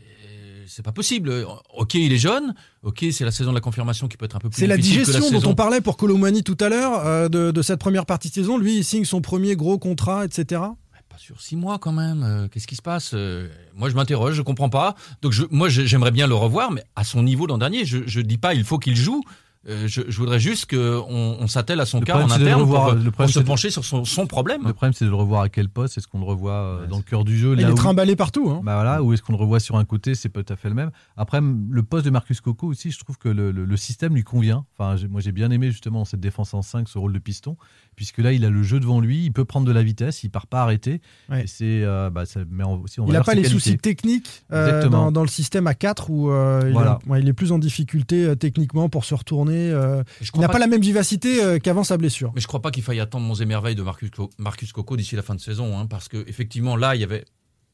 Et C'est pas possible. Ok, il est jeune. Ok, c'est la saison de la confirmation qui peut être un peu plus C'est la difficile digestion dont on parlait pour Colomani tout à l'heure, euh, de, de cette première partie de saison. Lui, il signe son premier gros contrat, etc. Pas sur six mois quand même. Euh, Qu'est-ce qui se passe Euh, Moi, je m'interroge, je comprends pas. Donc, je, moi, j'aimerais bien le revoir, mais à son niveau l'an dernier. Je, je dis pas il faut qu'il joue. Euh, je, je voudrais juste qu'on on, s'attelle à son Le cas en interne revoir. pour, Le pour problème, se de- pencher sur son, son problème. Le problème, c'est de le revoir à quel poste? Est-ce qu'on le revoit euh, Ouais, dans le cœur du jeu Il là est où- trimballé partout. Hein. Bah voilà, ou est-ce qu'on le revoit sur un côté, c'est peut-être fait le même. Après, le poste de Marcus Coco aussi, je trouve que le, le- le système lui convient. Enfin, j'ai- moi j'ai bien aimé justement cette défense en 5, ce rôle de piston, puisque là il a le jeu devant lui, il peut prendre de la vitesse, il part pas. Ouais. Et c'est, euh, bah, ça met en- aussi en Il n'a pas les qualités. soucis techniques euh, dans, dans le système à 4 où euh, il, Voilà. a- ouais, il est plus en difficulté euh, techniquement pour se retourner. euh, Je il n'a pas pas la même vivacité euh, qu'avant sa blessure. Mais je crois pas qu'il faille attendre mon émerveil de Marcus, Marcus Coco d'ici la fin de saison, hein, parce que effectivement là, il y avait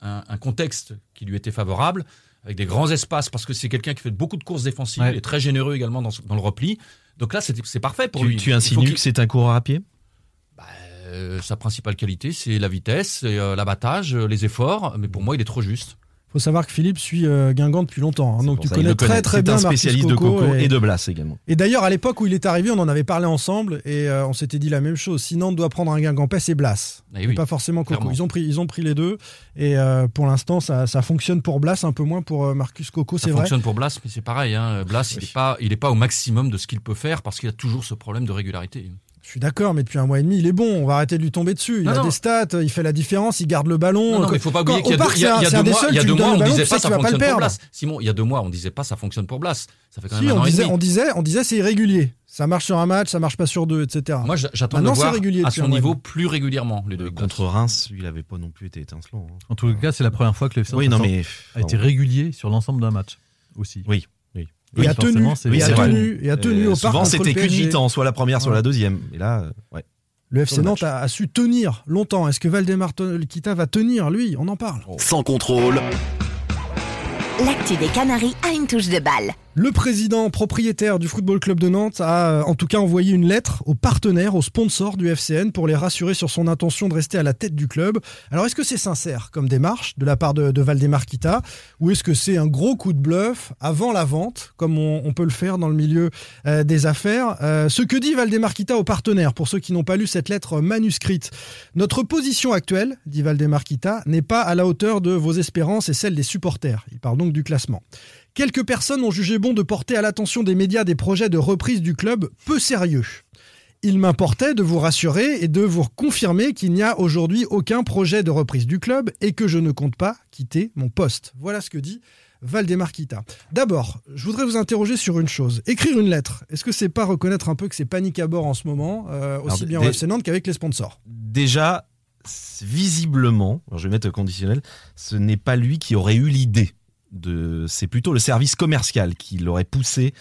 un, un contexte qui lui était favorable, avec des grands espaces, parce que c'est quelqu'un qui fait beaucoup de courses défensives, Ouais. il est très généreux également dans, dans le repli. Donc là, c'est parfait pour Tu, lui. tu insinues qu'il- que c'est un coureur à pied? Euh, sa principale qualité, c'est la vitesse, euh, l'abattage, euh, les efforts. Mais pour moi, il est trop juste. Il faut savoir que Philippe suit euh, Guingamp depuis longtemps. hein, donc tu ça, il connais très connaît. très C'est bien un Marcus spécialiste Coco de Coco et- et de Blas également. Et d'ailleurs, à l'époque où il est arrivé, on en avait parlé ensemble et euh, on s'était dit la même chose. Si Nantes doit prendre un Guingampais, c'est Blas. Eh Et oui, pas forcément Coco. clairement. Ils ont, pris, ils ont pris les deux. Et euh, pour l'instant, ça, ça fonctionne pour Blas, un peu moins pour euh, Marcus Coco, Ça c'est vrai. fonctionne pour Blas, mais c'est pareil. Hein. Blas, il n'est pas, il est pas au maximum de ce qu'il peut faire parce qu'il a toujours ce problème de régularité. Je suis d'accord, mais depuis un mois et demi, il est bon. On va arrêter de lui tomber dessus. Il Non, a non. des stats, il fait la différence, il garde le ballon. Non, non, mais il faut pas oublier qu'il y a y y deux mois, il y a tu deux mois, le on ballon, disait pas qu'il ça va pas le fonctionne pour perdre. Blas. Simon, il y a deux mois, on disait pas ça fonctionne pour Blas. Ça fait quand même Si, un on an et disait, demi. on disait, on disait c'est irrégulier. Ça marche sur un match, ça marche pas sur deux, etc. Moi, j'attends de le Maintenant, c'est voir régulier à son niveau plus régulièrement. Contre Reims, il avait pas non plus été étincelant. hein. En tout cas, c'est la première fois que le a- mais. a été régulier sur l'ensemble d'un match aussi. Oui. Et Oui, a tenu, forcément, c'est- et oui, a c'est vrai. tenu, et a tenu au parc souvent, c'était qu'une mi-temps, soit la première, soit Ouais. la deuxième. Et là, ouais. Le FC Nantes a, a su tenir longtemps. Est-ce que Valdemar Kita va tenir, lui? On en parle. Sans contrôle, L'actu des Canaries a une touche de balle. Le président propriétaire du Football Club de Nantes a euh, en tout cas envoyé une lettre aux partenaires, aux sponsors du FCN pour les rassurer sur son intention de rester à la tête du club. Alors est-ce que c'est sincère comme démarche de la part de, de Valdemar ou est-ce que c'est un gros coup de bluff avant la vente comme on, peut le faire dans le milieu euh, des affaires? Euh, Ce que dit Valdemar Kita aux partenaires pour ceux qui n'ont pas lu cette lettre manuscrite. Notre position actuelle, dit Valdemar Kita, n'est pas à la hauteur de vos espérances et celle des supporters. Il parle donc du classement. Quelques personnes ont jugé bon de porter à l'attention des médias des projets de reprise du club peu sérieux. Il m'importait de vous rassurer et de vous confirmer qu'il n'y a aujourd'hui aucun projet de reprise du club et que je ne compte pas quitter mon poste. Voilà ce que dit Valdemar Kita. D'abord, je voudrais vous interroger sur une chose. Écrire une lettre, est-ce que c'est pas reconnaître un peu que c'est panique à bord en ce moment, euh, aussi Alors, bien au FC Nantes qu'avec les sponsors? Déjà, visiblement, alors je vais mettre conditionnel, ce n'est pas lui qui aurait eu l'idée. De, c'est plutôt le service commercial qui l'aurait poussé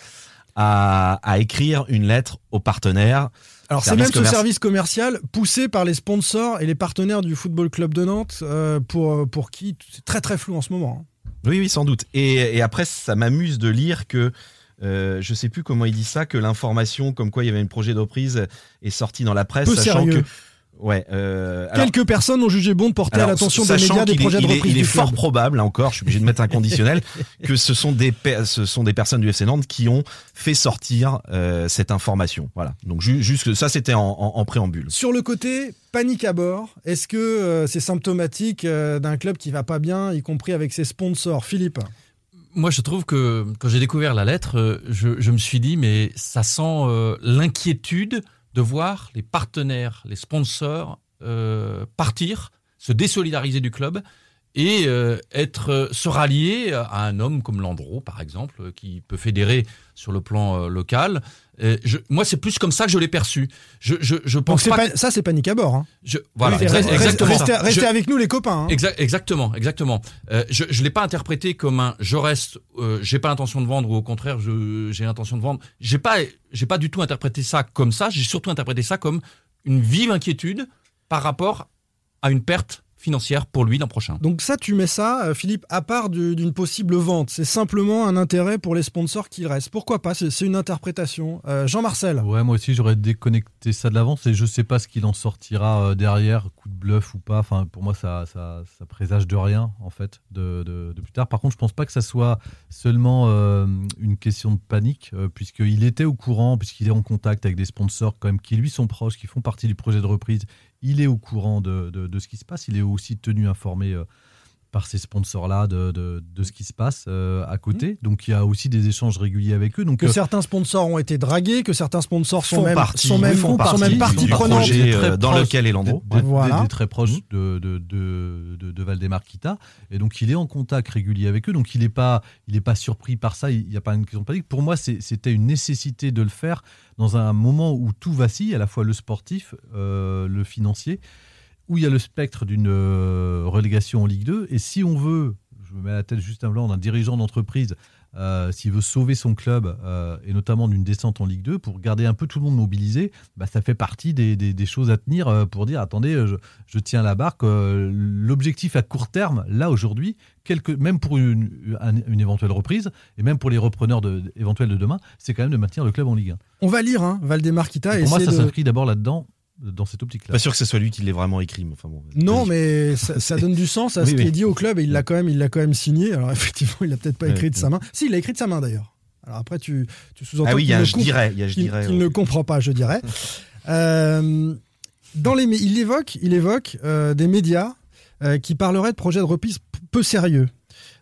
à, à écrire une lettre aux partenaires. Alors c'est même ce service commercial poussé par les sponsors et les partenaires du Football Club de Nantes euh, pour, pour qui c'est très très flou en ce moment. hein. Oui, oui, sans doute. Et, et après, ça m'amuse de lire que, euh, je sais plus comment il dit ça, que l'information comme quoi il y avait un projet de reprise est sortie dans la presse, Peu sachant sérieux. que. Ouais. euh, alors- Quelques personnes ont jugé bon de porter à l'attention des médias des est- projets de il est- reprise Il est fort probable, là encore, je suis obligé de mettre un conditionnel, que ce sont des pe- ce sont des personnes du FC Nantes qui ont fait sortir euh, cette information. Voilà. Donc ju- juste que ça, c'était en, en- en préambule. Sur le côté panique à bord, est-ce que euh, c'est symptomatique euh, d'un club qui va pas bien, y compris avec ses sponsors? Philippe Moi, je trouve que quand j'ai découvert la lettre, je, je me suis dit, mais ça sent euh, l'inquiétude de voir les partenaires, les sponsors euh, partir, se désolidariser du club et euh, être euh, se rallier à un homme comme Landreau, par exemple, euh, qui peut fédérer sur le plan euh, local. Je- moi, c'est plus comme ça que je l'ai perçu. Je, je, je Donc pense c'est pas. pas- que- ça c'est panique à bord. hein. je, voilà, Restez- exa- restez- exactement. Restez, avec nous les copains. hein. Exa- exactement, exactement. Euh, je ne l'ai pas interprété comme un je reste, euh, j'ai pas l'intention de vendre ou au contraire j'ai l'intention de vendre. J'ai pas, j'ai pas du tout interprété ça comme ça. J'ai surtout interprété ça comme une vive inquiétude par rapport à une perte financière pour lui l'an prochain. Donc ça, tu mets ça, euh, Philippe, à part du- d'une possible vente. C'est simplement un intérêt pour les sponsors qui restent. Pourquoi pas C'est une interprétation. Euh, Jean-Marcel Ouais, moi aussi j'aurais déconnecté ça de l'avance et je sais pas ce qu'il en sortira euh, derrière, coup de bluff ou pas. Enfin, pour moi, ça, ça, ça présage de rien en fait de, de- de plus tard. Par contre, je pense pas que ça soit seulement euh, une question de panique, euh, puisqu'il était au courant, puisqu'il est en contact avec des sponsors quand même qui lui sont proches, qui font partie du projet de reprise. Il est au courant de, ce qui se passe. Il est aussi tenu informé. Par ces sponsors-là de, de- de ce qui se passe euh, à côté. Donc il y a aussi des échanges réguliers avec eux. Donc que euh, certains sponsors ont été dragués, que certains sponsors sont même, partie- sont même, font sont même partie du prenante. projet, Très euh, dans proche lequel est Landreau. des- des- Voilà. des très proches Mhm. de, de, de, de, de Valdemar Kita. Et donc, il est en contact régulier avec eux. Donc, il n'est pas, il est pas surpris par ça. Il n'y a pas une question de panique. Pour moi, c'était une nécessité de le faire dans un moment où tout vacille, à la fois le sportif, euh, le financier, où il y a le spectre d'une euh, relégation en Ligue 2. Et si on veut, je me mets à la tête juste un blanc d'un dirigeant d'entreprise, euh, s'il veut sauver son club, euh, et notamment d'une descente en Ligue 2, pour garder un peu tout le monde mobilisé, bah, ça fait partie des, des- des choses à tenir euh, pour dire, attendez, je, je tiens la barque. L'objectif à court terme, là aujourd'hui, même pour une, un- une éventuelle reprise, et même pour les repreneurs de, éventuels de demain, c'est quand même de maintenir le club en Ligue 1. On va lire hein, Valdemar Kita. Et pour moi, ça de- s'inscrit d'abord là-dedans, dans cette optique-là. Pas sûr que ce soit lui qui l'ait vraiment écrit. mais Enfin bon, Non, mais ça, ça donne du sens à ce Oui, qui oui. est dit au club et il l'a quand même, il l'a quand même signé. Alors effectivement, il l'a peut-être pas écrit de sa main. Si, il l'a écrit de sa main d'ailleurs. Alors après, tu, tu sous-entends Ah oui, il y a qu'il un ne je comp- dirais. Il y a je qu'il- dirais. qu'il ouais. ne comprend pas, je dirais. Euh, dans les, il évoque, il évoque euh, des médias euh, qui parleraient de projets de reprise peu sérieux.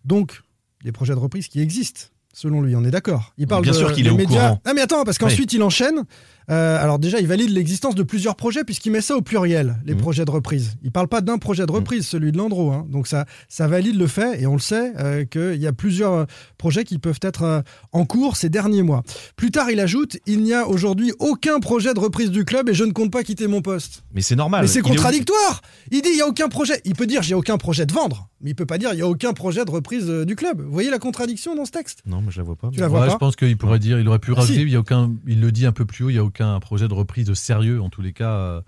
Donc, des projets de reprise qui existent, selon lui, on est d'accord. Il parle Bien de- sûr qu'il des est au médias. courant. Ah mais attends, parce qu'ensuite il enchaîne Euh, alors déjà, il valide l'existence de plusieurs projets puisqu'il met ça au pluriel, les Mhm. projets de reprise. Il parle pas d'un projet de reprise, celui de Landreau. hein. Donc ça, ça valide le fait, et on le sait, euh, qu'il y a plusieurs euh, projets qui peuvent être euh, en cours ces derniers mois. Plus tard, il ajoute, il n'y a aujourd'hui aucun projet de reprise du club et je ne compte pas quitter mon poste. Mais c'est normal. Mais c'est contradictoire. Il dit il y a aucun projet. Il peut dire j'ai aucun projet de vendre, mais il peut pas dire il y a aucun projet de reprise euh, du club. Vous voyez la contradiction dans ce texte? Non, mais je la vois pas. Tu la vois Ouais, pas? je pense qu'il pourrait dire, il aurait pu Ah, rajouter, si. il y a aucun, il le dit un peu plus haut, il y a aucun projet de reprise sérieux en tous les cas.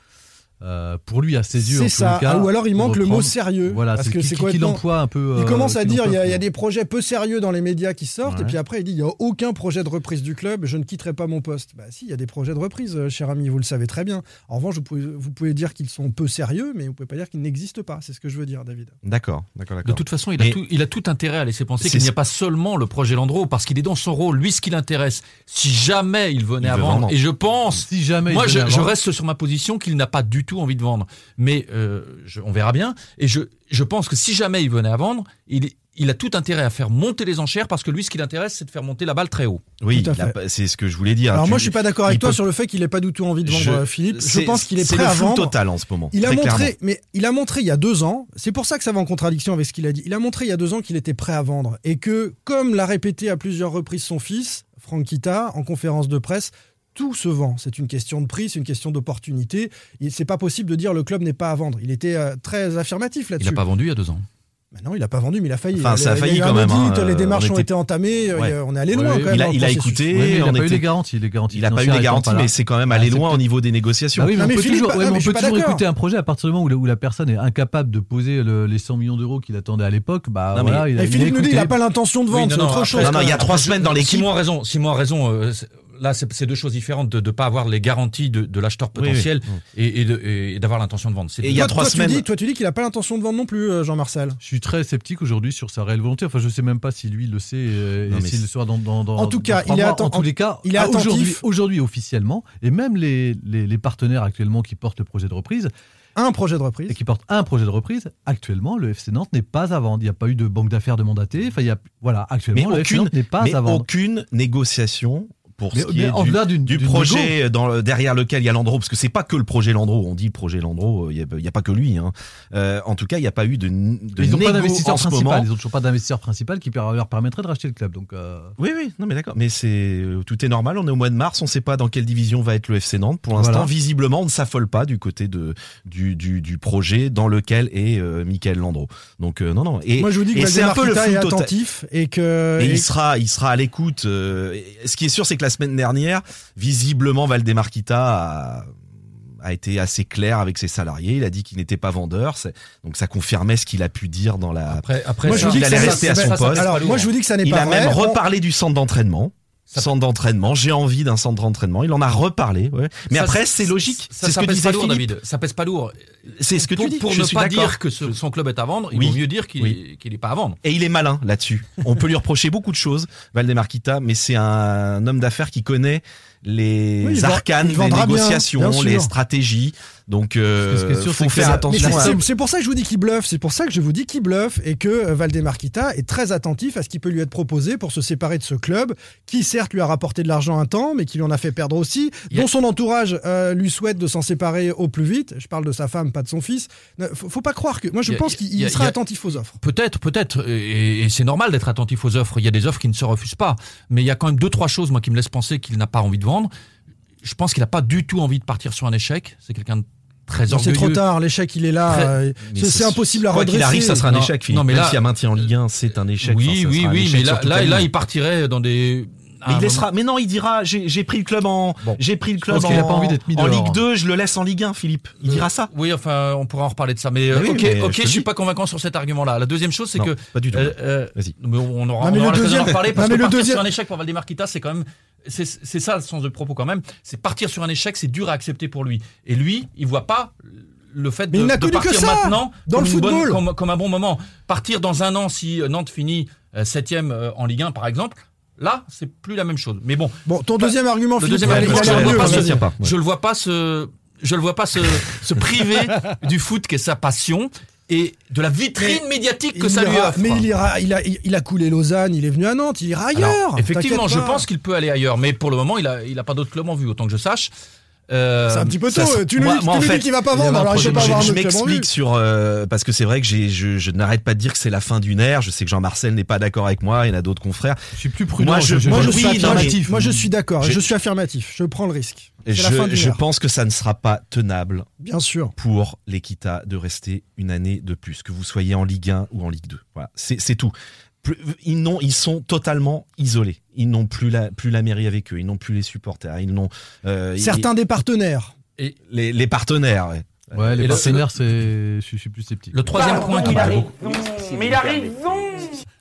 Euh, euh, pour lui, à ses yeux, en ça. les cas, Ah, ou alors il manque le mot sérieux. Voilà, parce c'est que c'est qui- qu'il emploie un peu. Il euh, commence à qu'il dire il y, a, emploie il y a peu. des projets peu sérieux dans les médias qui sortent, Ouais. et puis après il dit il n'y a aucun projet de reprise du club, je ne quitterai pas mon poste. Bah si, il y a des projets de reprise, euh, cher ami, vous le savez très bien. En revanche, vous pouvez, vous pouvez dire qu'ils sont peu sérieux, mais vous pouvez pas dire qu'ils n'existent pas. C'est ce que je veux dire, David. D'accord, d'accord, De toute façon, il, a tout, il a tout intérêt à laisser penser qu'il n'y a pas seulement le projet Landreau, parce qu'il est dans son rôle. Lui, ce qui l'intéresse, si jamais il venait Il à vendre, vendre. et je pense, Si jamais. moi, il je, à reste sur ma position qu'il n'a pas du tout envie de vendre. Mais euh, je- on verra bien. Et je, je pense que si jamais il venait à vendre, il, il a tout intérêt à faire monter les enchères, parce que lui, ce qui l'intéresse, c'est de faire monter la balle très haut. Oui, c'est ce que je voulais dire. Alors Tu- moi, je suis pas d'accord avec toi peut- sur le fait qu'il n'ait pas du tout envie de vendre Je- euh, Philippe. Je c'est- pense qu'il est prêt le à vendre. total en ce moment. Il a montré, clairement. mais il a montré il y a deux ans, c'est pour ça que ça va en contradiction avec ce qu'il a dit. Il a montré il y a deux ans qu'il était prêt à vendre et que, comme l'a répété à plusieurs reprises son fils, Franck Kita, en conférence de presse, tout se vend. C'est une question de prix, c'est une question d'opportunité. C'est pas possible de dire le club n'est pas à vendre. Il était euh, très affirmatif Il là-dessus. n'a pas vendu il y a deux ans. Mais non, il a pas vendu, mais il a failli. Enfin, ça a Il failli quand même, audit, hein, les démarches on ont été entamées. euh, Ouais. il On est allé Ouais, loin quand même. il a, il écouté, Ouais, mais il on n'a pas eu les garanties. Les garanties il n'a pas eu les garanties, mais c'est quand même allé c'est loin au niveau des négociations. Bah oui, mais Non, on mais peut Philippe, toujours, ah, ouais, mais mais on peut toujours écouter un projet à partir du moment où la, où la personne est incapable de poser le- les 100 millions d'euros qu'il attendait à l'époque. Bah voilà, il a, il Philippe nous dit écouté. il n'a pas l'intention de vendre, Oui, c'est autre chose. Non, non, il y a trois semaines dans l'équipe. Simon a raison. Simon a raison. C'est- là, c'est deux choses différentes de ne pas avoir les garanties de, de l'acheteur Oui, oui. potentiel et, et d'avoir l'intention de vendre. Et il y a Toi, trois toi, tu semaines- dis- toi, tu dis qu'il n'a pas l'intention de vendre non plus, euh, Jean-Marcel. Je suis très sceptique aujourd'hui sur sa réelle volonté. Enfin, je sais même pas si lui le sait euh, et s'il le saura dans, dans, dans En tout cas, il est En tous les cas, il est aujourd'hui, attentif. aujourd'hui officiellement, et même les, les, les partenaires actuellement qui portent le projet de reprise Un projet de reprise. et qui portent un projet de reprise, actuellement, le FC Nantes n'est pas à vendre. Il n'y a pas eu de banque d'affaires de mandaté. Enfin, il y a, voilà, Mais actuellement, le FC aucune, Nantes n'est pas mais à vendre. aucune négociation pour Mais- ce qui est du, du d'une projet dans derrière lequel il y a Landreau, parce que c'est pas que le projet Landreau. On dit projet Landreau, il a, il y a pas que lui. Hein. Euh, en tout cas, il n'y a pas eu de, de ils n'ont pas d'investisseur principal. Ils n'ont toujours pas d'investisseur principal qui leur permettrait de racheter le club. Donc, euh, Oui, oui, non mais d'accord. Mais c'est euh, tout est normal. On est au mois de mars. On ne sait pas dans quelle division va être le FC Nantes. Pour l'instant, Voilà. visiblement, on ne s'affole pas du côté de du, du, du projet dans lequel est euh, Michael Landreau. Donc euh, non, non. Et, Moi, je vous dis que c'est un peu le est attentif et que. Et et- il sera, il sera à l'écoute. euh, ce qui est sûr, c'est que la semaine dernière, visiblement, Valdemar Kita a, a été assez clair avec ses salariés. Il a dit qu'il n'était pas vendeur. Donc ça confirmait ce qu'il a pu dire dans la. Après, après, Moi, je vous dis il allait rester à son ça- poste. Alors, moi, je vous dis que ça n'est Il pas a vrai. même On- reparlé du centre d'entraînement. Ça- Centre d'entraînement. J'ai envie d'un centre d'entraînement. Il en a reparlé. Ouais. Mais Ça, après, c'est logique. Ça, C'est ce ça que pèse pas lourd, Philippe. David. Ça pèse pas lourd. C'est ce que pour, tu dis. Pour Je ne suis pas d'accord. dire que ce- son club est à vendre, il vaut mieux dire qu'il Oui. n'est pas à vendre. Et il est malin là-dessus. On peut lui reprocher beaucoup de choses, Valdemar Kita, mais c'est un homme d'affaires qui connaît les Oui, arcanes bien, négociations, bien les stratégies. Donc, euh, est sûr, faut faire attention c'est- pour ça que je vous dis qu'il bluffe. C'est pour ça que je vous dis qu'il bluffe et que euh, Valdemar Kita est très attentif à ce qui peut lui être proposé pour se séparer de ce club qui certes lui a rapporté de l'argent un temps, mais qui lui en a fait perdre aussi, Il a- dont son entourage euh, lui souhaite de s'en séparer au plus vite. Je parle de sa femme, pas de son fils. Ne- Faut, faut pas croire que. Moi, je Il a- pense il qu'il il sera il a- attentif aux offres. Peut-être, peut-être, et, et c'est normal d'être attentif aux offres. Il y a des offres qui ne se refusent pas, mais il y a quand même deux, trois choses, moi, qui me laissent penser qu'il n'a pas envie de vendre. Je pense qu'il n'a pas du tout envie de partir sur un échec. C'est quelqu'un de très Non, C'est trop tard. L'échec, il est là. Très- euh, C'est impossible à Quoi redresser. qu'il arrive, ça sera un Non, échec, Philippe. non, mais Même là- s'il y a maintien en Ligue 1, c'est un échec. Oui, Enfin, oui, oui, mais là, là, là, il partirait dans des. Mais il moment- laissera. Mais non, il dira j'ai j'ai pris le club en Bon. j'ai pris le club a en, pas envie d'être mis en. Ligue 2, je le laisse en Ligue 1, Philippe. Il dira ça. Oui, enfin, on pourra en reparler de ça. Mais, euh, Oui, ok, mais ok, je je suis dis. pas convaincant sur cet argument-là. La deuxième chose, c'est que. pas du tout. euh, euh, Vas-y. mais on aura, Non, mais on le aura l'occasion deuxième- d'en reparler parce non, mais que le partir deuxième- sur un échec pour Valdemar Kita, c'est quand même. C'est c'est ça le sens de propos quand même. C'est partir sur un échec, c'est dur à accepter pour lui. Et lui, il voit pas le fait Mais de, il n'a de connu que partir ça maintenant dans comme, le bonne- football. comme, comme un bon moment. Partir dans un an si euh, Nantes finit septième euh, en Ligue 1 par exemple. Là, c'est plus la même chose. Mais bon, Bon, ton deuxième argument, le Philippe, deuxième a- argument, a je l'air le vois pas se- tient pas, ouais. je le vois pas se, je le vois pas se, se priver du foot qui est sa passion. et de la vitrine Mais médiatique que ça lui offre. Mais il, ira, il, a, il a coulé Lausanne, il est venu à Nantes, il ira ailleurs. Alors, effectivement, je pense qu'il peut aller ailleurs, mais pour le moment, il n'a il a pas d'autre club en vue, autant que je sache. Euh, C'est un petit peu tôt. Tu lui, moi- fait, dis qu'il va pas vendre, alors je, je vue. m'explique sur euh, parce que c'est vrai que j'ai je, je n'arrête pas de dire que c'est la fin d'une ère. Je sais que Jean-Marcel n'est pas d'accord avec moi. Il y en a d'autres confrères. Je suis plus prudent. Moi, je- je, Moi, je Oui, suis non, mais- affirmatif. Moi, je suis d'accord. Je- Je suis affirmatif. Je prends le risque. Je, je pense que ça ne sera pas tenable Bien sûr. pour l'Equita de rester une année de plus, que vous soyez en Ligue 1 ou en Ligue 2. Voilà, c'est c'est tout. Plus- Ils, n'ont- ils sont totalement isolés. Ils n'ont plus la, plus la mairie avec eux. Ils n'ont plus les supporters. Ils n'ont euh, Certains des partenaires. et les, les partenaires. ouais. Ouais, les partenaires, c'est, je suis plus sceptique. le troisième point qui Mais il a raison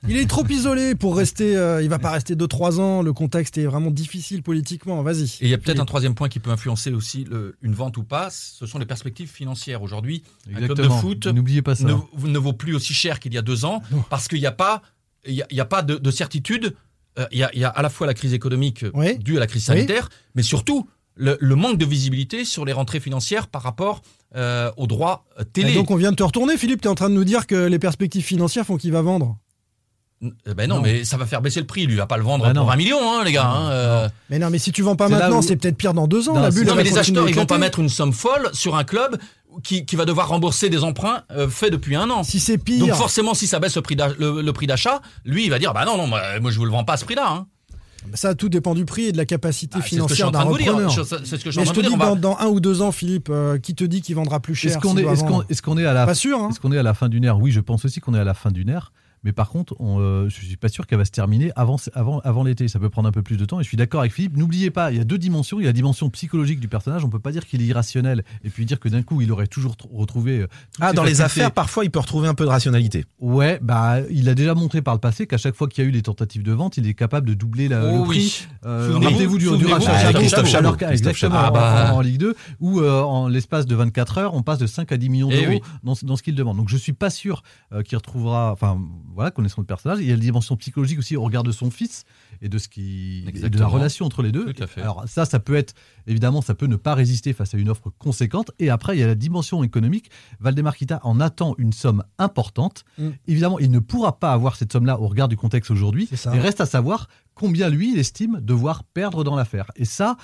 Il est trop isolé pour rester. euh, il va pas rester 2-3 ans. Le contexte est vraiment difficile politiquement. Vas-y. Et il y a peut-être un troisième point qui peut influencer aussi le- une vente ou pas, ce sont les perspectives financières. Aujourd'hui, un club de foot N'oubliez pas ça. ne, ne vaut plus aussi cher qu'il y a deux ans Non. parce qu'il n'y a pas, il y a, pas de, de certitude. Euh, Il y, a, il y a à la fois la crise économique euh, Oui. due à la crise Oui. sanitaire, mais surtout le, le manque de visibilité sur les rentrées financières par rapport euh, aux droits euh, Et télé. donc on vient de te retourner, Philippe. Tu es en train de nous dire que les perspectives financières font qu'il va vendre. Euh, ben non, Non. mais ça va faire baisser le prix. Lui, il va pas le vendre Bah pour non. 20 millions, hein, les gars. hein, euh. Mais non, mais si tu vends pas maintenant, où- c'est peut-être pire dans deux ans. Non, la bulle, Non, mais les acheteurs, ils vont pas mettre une somme folle sur un club qui, qui va devoir rembourser des emprunts euh, faits depuis un an. Si c'est pire. Donc forcément, si ça baisse le prix d'ach- le, le prix d'achat, lui, il va dire, bah non, non, moi, moi, je vous le vends pas à ce prix-là. hein. Ça, tout dépend du prix et de la capacité Ah, c'est ce que je suis financière en d'un train de vous dire. repreneur. Je- C'est ce que je suis Mais je train te dis, dire. va- dans, dans un ou deux ans, Philippe, euh, qui te dit qu'il vendra plus cher qu'on est, est-ce qu'on est à la Pas sûr, hein Est-ce qu'on est à la fin d'une ère? Oui, je pense aussi qu'on est à la fin d'une ère. Mais par contre, on, euh, je suis pas sûr qu'elle va se terminer avant, avant, avant l'été. Ça peut prendre un peu plus de temps. Et je suis d'accord avec Philippe. N'oubliez pas, il y a deux dimensions. Il y a la dimension psychologique du personnage. On peut pas dire qu'il est irrationnel et puis dire que d'un coup, il aurait toujours tr- retrouvé. euh, Ah, dans les affaires, parfois, il peut retrouver un peu de rationalité. Ouais, bah, il a déjà montré par le passé qu'à chaque fois qu'il y a eu des tentatives de vente, il est capable de doubler la, Oh le prix. oui. Euh, Souvenez-vous- Rappelez-vous du, du rachat Chabot, Christophe Chabot. exactement. Ah bah. en, en Ligue 2, où euh, en l'espace de 24 heures, on passe de 5 à 10 millions Eh d'euros oui. dans, ce- dans ce qu'il demande. Donc je suis pas sûr euh, qu'il retrouvera, enfin voilà, connaissant le personnage. Il y a la dimension psychologique aussi au regard de son fils et de ce qui, et de la relation entre les deux. Tout à fait. Alors ça, ça peut être évidemment, ça peut ne pas résister face à une offre conséquente. Et après, il y a la dimension économique. Valdemar Kita en attend une somme importante. Mm. Évidemment, il ne pourra pas avoir cette somme-là au regard du contexte aujourd'hui. Et reste à savoir combien lui, il estime devoir perdre dans l'affaire. Et ça,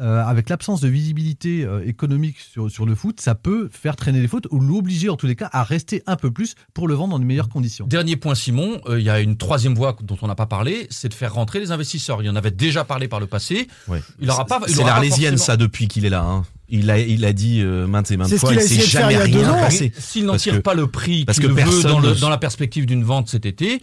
euh, avec l'absence de visibilité euh, économique sur, sur le foot, ça peut faire traîner les fautes ou l'obliger en tous les cas à rester un peu plus pour le vendre dans de meilleures conditions. Dernier point, Simon, euh, il y a une troisième voie dont on n'a pas parlé, c'est de faire rentrer les investisseurs. Il y en avait déjà parlé par le passé. Ouais. Il aura pas. il C'est aura pas l'Arlésienne, forcément- ça, depuis qu'il est là. hein. Il a, il a dit euh, maintes et maintes C'est ce fois, qu'il a il s'est essayé de faire jamais deux rien passé. S'il n'en tire que- pas le prix parce qu'il que veut dans, le- ne- dans la perspective d'une vente cet été,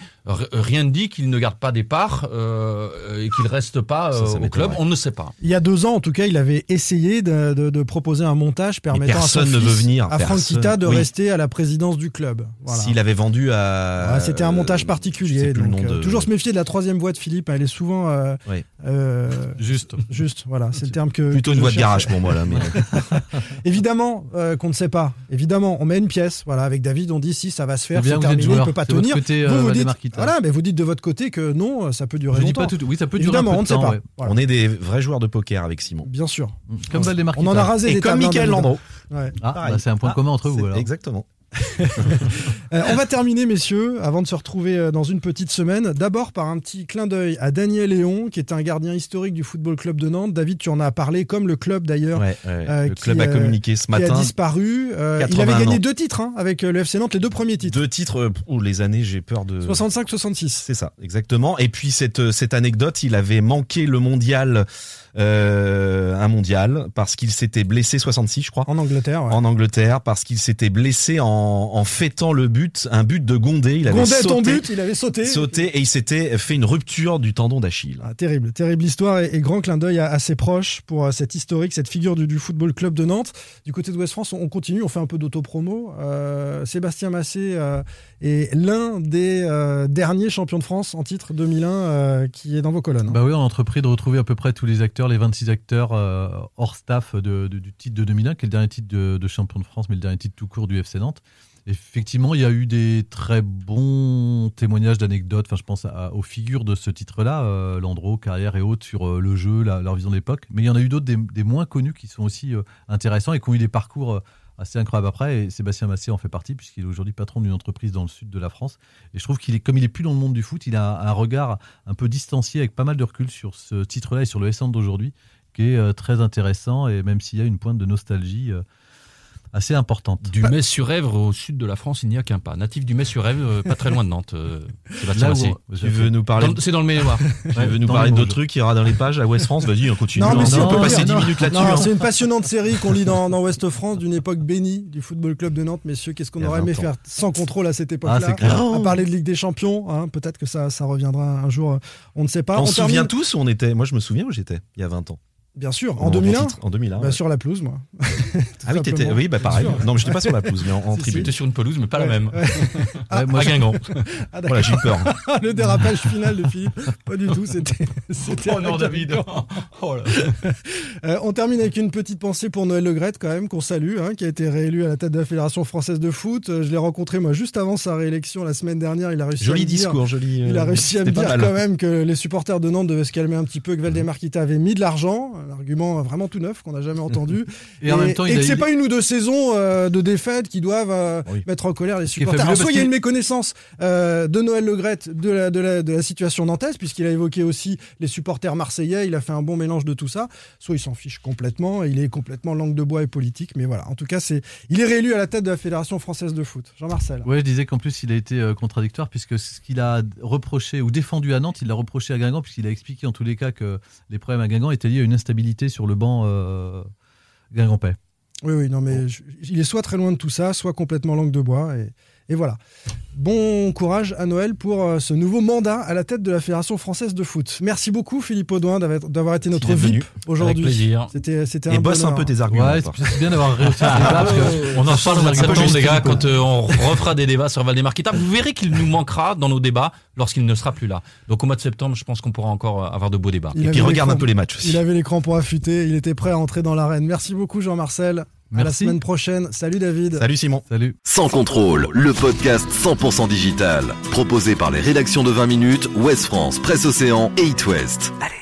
rien ne dit qu'il ne garde pas des parts euh, et qu'il reste pas euh, ça au club. On ne sait pas. Il y a deux ans, en tout cas, il avait essayé de, de- de proposer un montage permettant à son personne ne fils, veut venir, à Franck. Kita, de Oui. rester à la présidence du club. Voilà. S'il avait vendu à. Ouais, C'était un montage euh, particulier. donc, euh, de- Toujours se méfier de la troisième voie de Philippe. Elle est souvent. euh, euh, Juste. juste, voilà, c'est le terme que. Plutôt que une je voie de garage pour moi là. Mais... Évidemment euh, qu'on ne sait pas. Évidemment, on met une pièce. Voilà, avec David, on dit si ça va se faire, C'est terminé, il joueur. peut pas tenir. côté, euh, vous, vous dites, voilà, mais vous dites de votre côté que non, ça peut durer Je dis pas tout. Oui, ça peut durer un Évidemment, peu on ne sait pas. ouais. Voilà. On est des vrais joueurs de poker avec Simon. Bien sûr. Comme Valdemar On en a rasé Et des comme David. Landreau. Ouais. Ah, bah, c'est un point Ah, commun entre vous alors. Exactement. Euh, on va terminer, messieurs, avant de se retrouver euh, dans une petite semaine. D'abord par un petit clin d'œil à Daniel Léon, qui est un gardien historique du Football Club de Nantes. David, tu en as parlé, comme le club d'ailleurs, Ouais, ouais. Euh, le qui, club a communiqué ce qui a matin. disparu. Euh, il 81 avait gagné ans. deux titres hein, avec le FC Nantes, les deux premiers titres. Deux titres. ouh, les années, j'ai peur de. 65-66. C'est ça, exactement. Et puis cette cette anecdote, il avait manqué le mondial, un mondial, parce qu'il s'était blessé 66, je crois. En Angleterre, ouais. En Angleterre, parce qu'il s'était blessé en, en fêtant le but, un but de Gondé. Il avait ton sauté, but, il avait sauté. sauté et il s'était fait une rupture du tendon d'Achille. Ah, terrible, terrible histoire et, et grand clin d'œil à, à ses proches pour euh, cette historique, cette figure du, du football club de Nantes. Du côté de West France, on, on continue, on fait un peu d'autopromo. Euh, Sébastien Massé euh, est l'un des euh, derniers champions de France en titre 2001 euh, qui est dans vos colonnes. Bah oui, on a entrepris de retrouver à peu près tous les acteurs, les 26 acteurs euh, hors staff de- du titre de 2001, qui est le dernier titre de, champion de France, mais le dernier titre tout court du FC Nantes. Effectivement, il y a eu des très bons témoignages d'anecdotes. Enfin, je pense aux figures de ce titre-là, euh, Landreau, carrière et autres, sur euh, le jeu, leur vision de l'époque. Mais il y en a eu d'autres, des, moins connus, qui sont aussi euh, intéressants et qui ont eu des parcours assez incroyable après. Et Sébastien Massé en fait partie, puisqu'il est aujourd'hui patron d'une entreprise dans le sud de la France. Et je trouve qu'il est, comme il est plus dans le monde du foot, il a un regard un peu distancié, avec pas mal de recul sur ce titre-là et sur le S d'aujourd'hui, qui est euh, très intéressant. Et même s'il y a une pointe de nostalgie. Assez importante. Du Metz-sur-Èvre au sud de la France, il n'y a qu'un pas. Natif du Metz-sur-Èvre, euh, pas très loin de Nantes. euh, Là où- Massé. Tu veux nous parler C'est dans le Maine-et-Loire. Tu veux nous dans parler d'autres trucs qui ira dans les pages à West France Vas-y, on continue. Non, mais si, on on peut passer dire. 10 minutes là-dessus. Hein. c'est une passionnante série qu'on lit dans, dans Ouest France d'une époque bénie du Football Club de Nantes. Messieurs, qu'est-ce qu'on Il y aurait aimé 20 ans. faire sans contrôle à cette époque-là Ah, c'est clair. À parler de Ligue des Champions, hein, peut-être que ça, ça reviendra un jour, euh, on ne sait pas. On se termine- souvient tous où on était Moi, je me souviens où j'étais il y a 20 ans. Bien sûr, En en 2001 titre, En 2001. Bah, ouais. Sur la pelouse, moi. Ah oui, t'étais. simplement. Oui, bah pareil. Sûr. Non, mais j'étais pas sur la pelouse, mais en, en Si, tribune. J'étais sur une pelouse, mais pas la même. ouais. Ouais, moi, à je- Guingamp. Ah, Voilà, j'ai eu peur. le dérapage final de Philippe, pas du tout, c'était. c'était Oh non, David. Oh là. Euh, on termine avec une petite pensée pour Noël Legrette, quand même, qu'on salue, hein, qui a été réélu à la tête de la Fédération française de foot. Euh, je l'ai rencontré, moi, juste avant sa réélection la semaine dernière. Il a réussi à Joli me dire- discours, joli. Il a euh, réussi à me dire quand même que les supporters de Nantes devaient se calmer un petit peu, que Valdemar Kita avait mis de l'argent, un argument vraiment tout neuf qu'on n'a jamais entendu. Et en même temps, et il que a c'est pas une ou deux saisons euh, de défaites qui doivent euh, Oui. mettre en colère les supporters. Alors, soit il y a une méconnaissance euh, de Noël Legrette de la, de, la, de la situation nantaise, puisqu'il a évoqué aussi les supporters marseillais, il a fait un bon mélange de tout ça, soit il s'en fiche complètement, il est complètement langue de bois et politique, mais voilà, en tout cas, c'est il est réélu à la tête de la Fédération française de foot. Jean-Marcel. Ouais, je disais qu'en plus il a été contradictoire puisque ce qu'il a reproché ou défendu à Nantes, il l'a reproché à Guingamp puisqu'il a expliqué en tous les cas que les problèmes à Guingamp étaient liés à une instabilité sur le banc euh. Oui, oui, non, mais je- il est soit très loin de tout ça, soit complètement langue de bois. Et, et voilà. Bon courage à Noël pour euh, ce nouveau mandat à la tête de la Fédération française de foot. Merci beaucoup, Philippe Audouin, d'avoir été notre. VIP aujourd'hui. Avec plaisir. C'était c'était Et un bosse un peu tes arguments. Ouais, c'est bien d'avoir réussi ce débat parce que On en parle au mois de un peu septembre, juste les gars, quand euh, on refera des débats sur Valdemar Kita. Vous verrez qu'il nous manquera dans nos débats lorsqu'il ne sera plus là. Donc au mois de septembre, je pense qu'on pourra encore euh, avoir de beaux débats. Il Et puis regarde un peu les matchs Il aussi. avait les crampons affûtés, il était prêt à entrer dans l'arène. Merci beaucoup, Jean-Marcel. À la Merci. semaine prochaine. Salut, David. Salut Simon. Salut. Sans contrôle, le podcast 100% digital. Proposé par les rédactions de 20 minutes, Ouest France, Presse Océan et It West. Allez,